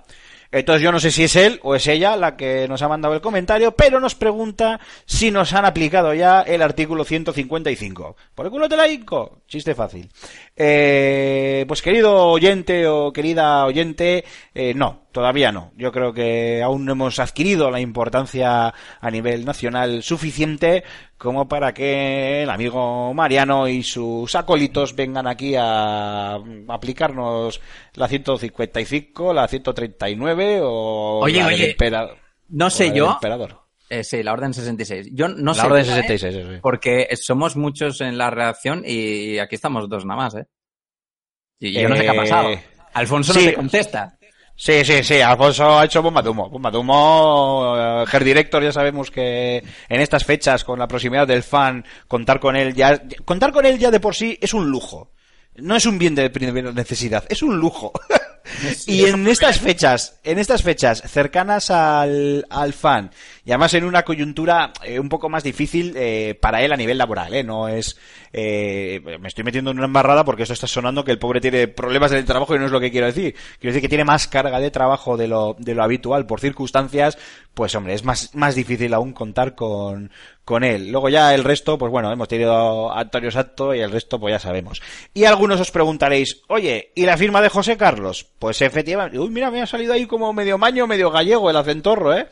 Entonces yo no sé si es él o es ella la que nos ha mandado el comentario, pero nos pregunta si nos han aplicado ya el artículo 155. ¿Por el culo te la hinco? Chiste fácil. Eh, pues querido oyente o querida oyente, eh, no, todavía no. Yo creo que aún no hemos adquirido la importancia a nivel nacional suficiente como para que el amigo Mariano y sus acólitos vengan aquí a aplicarnos la 155, la 139 o Oye, la del oye, empera- No sé la del yo. emperador. Eh, sí, la Orden 66. Yo no La sé. orden tú, ¿eh? 66, eso sí. Porque somos muchos en la redacción y aquí estamos dos nada más, ¿eh? Y yo no sé qué ha Eh, pasado. Alfonso sí. no te contesta. Sí, sí, sí, Alfonso ha hecho bomba de humo. Bomba de humo, eh, Her Director, ya sabemos que en estas fechas, con la proximidad del fan, contar con él ya, contar con él ya de por sí es un lujo. No es un bien de primera necesidad, es un lujo. y en estas fechas, en estas fechas cercanas al, al fan, y además en una coyuntura eh, un poco más difícil eh, para él a nivel laboral, ¿eh? No es, eh, me estoy metiendo en una embarrada porque esto está sonando que el pobre tiene problemas en el trabajo y no es lo que quiero decir. Quiero decir que tiene más carga de trabajo de lo, de lo habitual por circunstancias, pues hombre, es más, más difícil aún contar con, con él. Luego ya el resto, pues bueno, hemos tenido a Antonio Sato y el resto pues ya sabemos. Y algunos os preguntaréis, oye, ¿y la firma de José Carlos? Pues efectivamente, uy, mira, me ha salido ahí como medio maño, medio gallego el acentorro, ¿eh?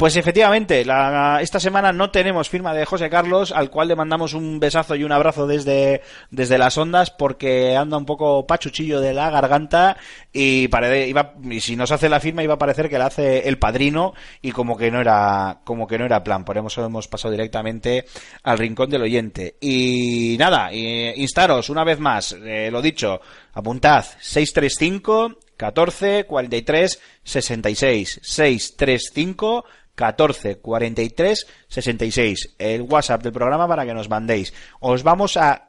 Pues efectivamente, la- esta semana no tenemos firma de José Carlos, al cual le mandamos un besazo y un abrazo desde, desde las ondas, porque anda un poco pachuchillo de la garganta y, parece, iba, y si nos hace la firma iba a parecer que la hace el padrino y como que no era, como que no era plan. Por eso hemos pasado directamente al rincón del oyente. Y nada, instaros una vez más, eh, lo dicho, apuntad 635 14 43 66 635 14 43 66 el WhatsApp del programa para que nos mandéis. Os vamos a,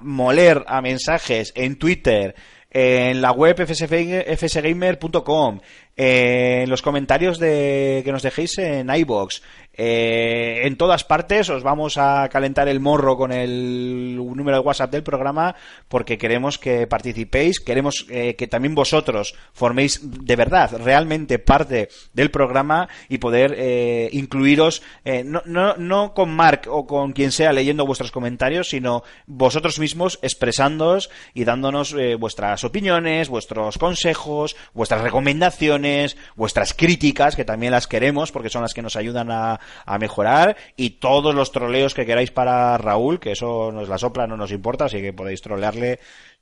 moler a mensajes en Twitter, en la web fsg- fsgamer.com, en los comentarios de que nos dejéis en iBox, eh, en todas partes os vamos a calentar el morro con el número de WhatsApp del programa porque queremos que participéis, queremos eh, que también vosotros forméis de verdad, realmente parte del programa y poder eh, incluiros, eh, no, no, no con Mark o con quien sea leyendo vuestros comentarios, sino vosotros mismos expresándoos y dándonos eh, vuestras opiniones, vuestros consejos, vuestras recomendaciones, vuestras críticas, que también las queremos porque son las que nos ayudan a, a mejorar, y todos los troleos que queráis para Raúl, que eso nos la sopla, no nos importa, así que podéis trolearle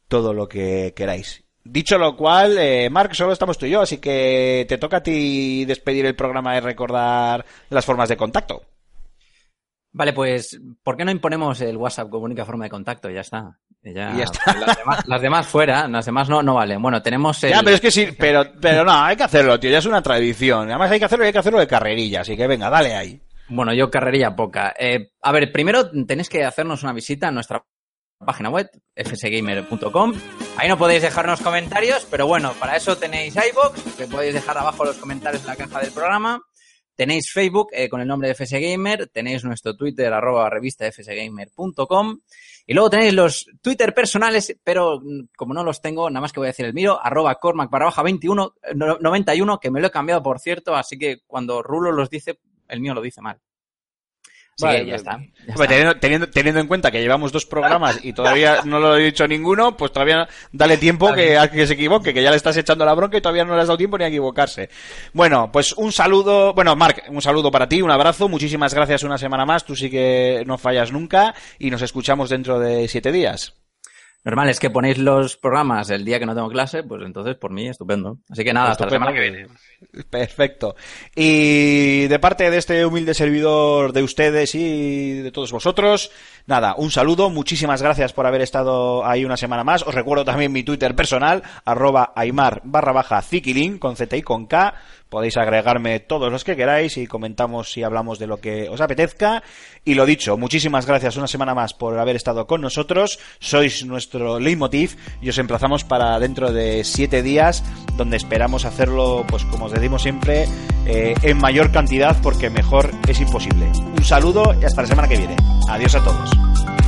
todo lo que queráis. Dicho lo cual, eh, Mark, solo estamos tú y yo, así que te toca a ti despedir el programa y recordar las formas de contacto. Vale, pues, ¿por qué no imponemos el WhatsApp como única forma de contacto? Ya está. Ya, Y ya está. Las, demás, las demás fuera, las demás no, no valen. Bueno, tenemos el... Ya, pero es que sí, pero, pero no, hay que hacerlo, tío, ya es una tradición. Además hay que hacerlo y hay que hacerlo de carrerilla, así que venga, dale ahí. Bueno, yo carrerilla poca. Eh, a ver, primero tenéis que hacernos una visita a nuestra página web, fsgamer.com. Ahí no podéis dejarnos comentarios, pero bueno, para eso tenéis iBox, que podéis dejar abajo los comentarios en la caja del programa. Tenéis Facebook eh, con el nombre de FSGamer, tenéis nuestro Twitter, arroba revista fsgamer.com. Y luego tenéis los Twitter personales, pero mm, como no los tengo, nada más que voy a decir el mío, arroba cormac barra baja 21, eh, no- 91, que me lo he cambiado por cierto, así que cuando Rulo los dice, el mío lo dice mal. Así Vale, que ya está. teniendo, teniendo, teniendo en cuenta que llevamos dos programas y todavía no lo he dicho ninguno, pues todavía dale tiempo que, a que se equivoque, que ya le estás echando la bronca y todavía no le has dado tiempo ni a equivocarse. Bueno, pues un saludo, bueno, Marc, un saludo para ti, un abrazo, muchísimas gracias una semana más, tú sí que no fallas nunca y nos escuchamos dentro de siete días. Normal es que ponéis los programas el día que no tengo clase, pues entonces por mí estupendo. Así que nada, hasta la semana que viene. Perfecto. Y de parte de este humilde servidor de ustedes y de todos vosotros, nada, un saludo, muchísimas gracias por haber estado ahí una semana más. Os recuerdo también mi Twitter personal, arroba aymar barra baja zikilin, con Z y con K. Podéis agregarme todos los que queráis y comentamos y hablamos de lo que os apetezca. Y lo dicho, muchísimas gracias una semana más por haber estado con nosotros. Sois nuestro leitmotiv y os emplazamos para dentro de siete días, donde esperamos hacerlo, pues como os decimos siempre, eh, en mayor cantidad porque mejor es imposible. Un saludo y hasta la semana que viene. Adiós a todos.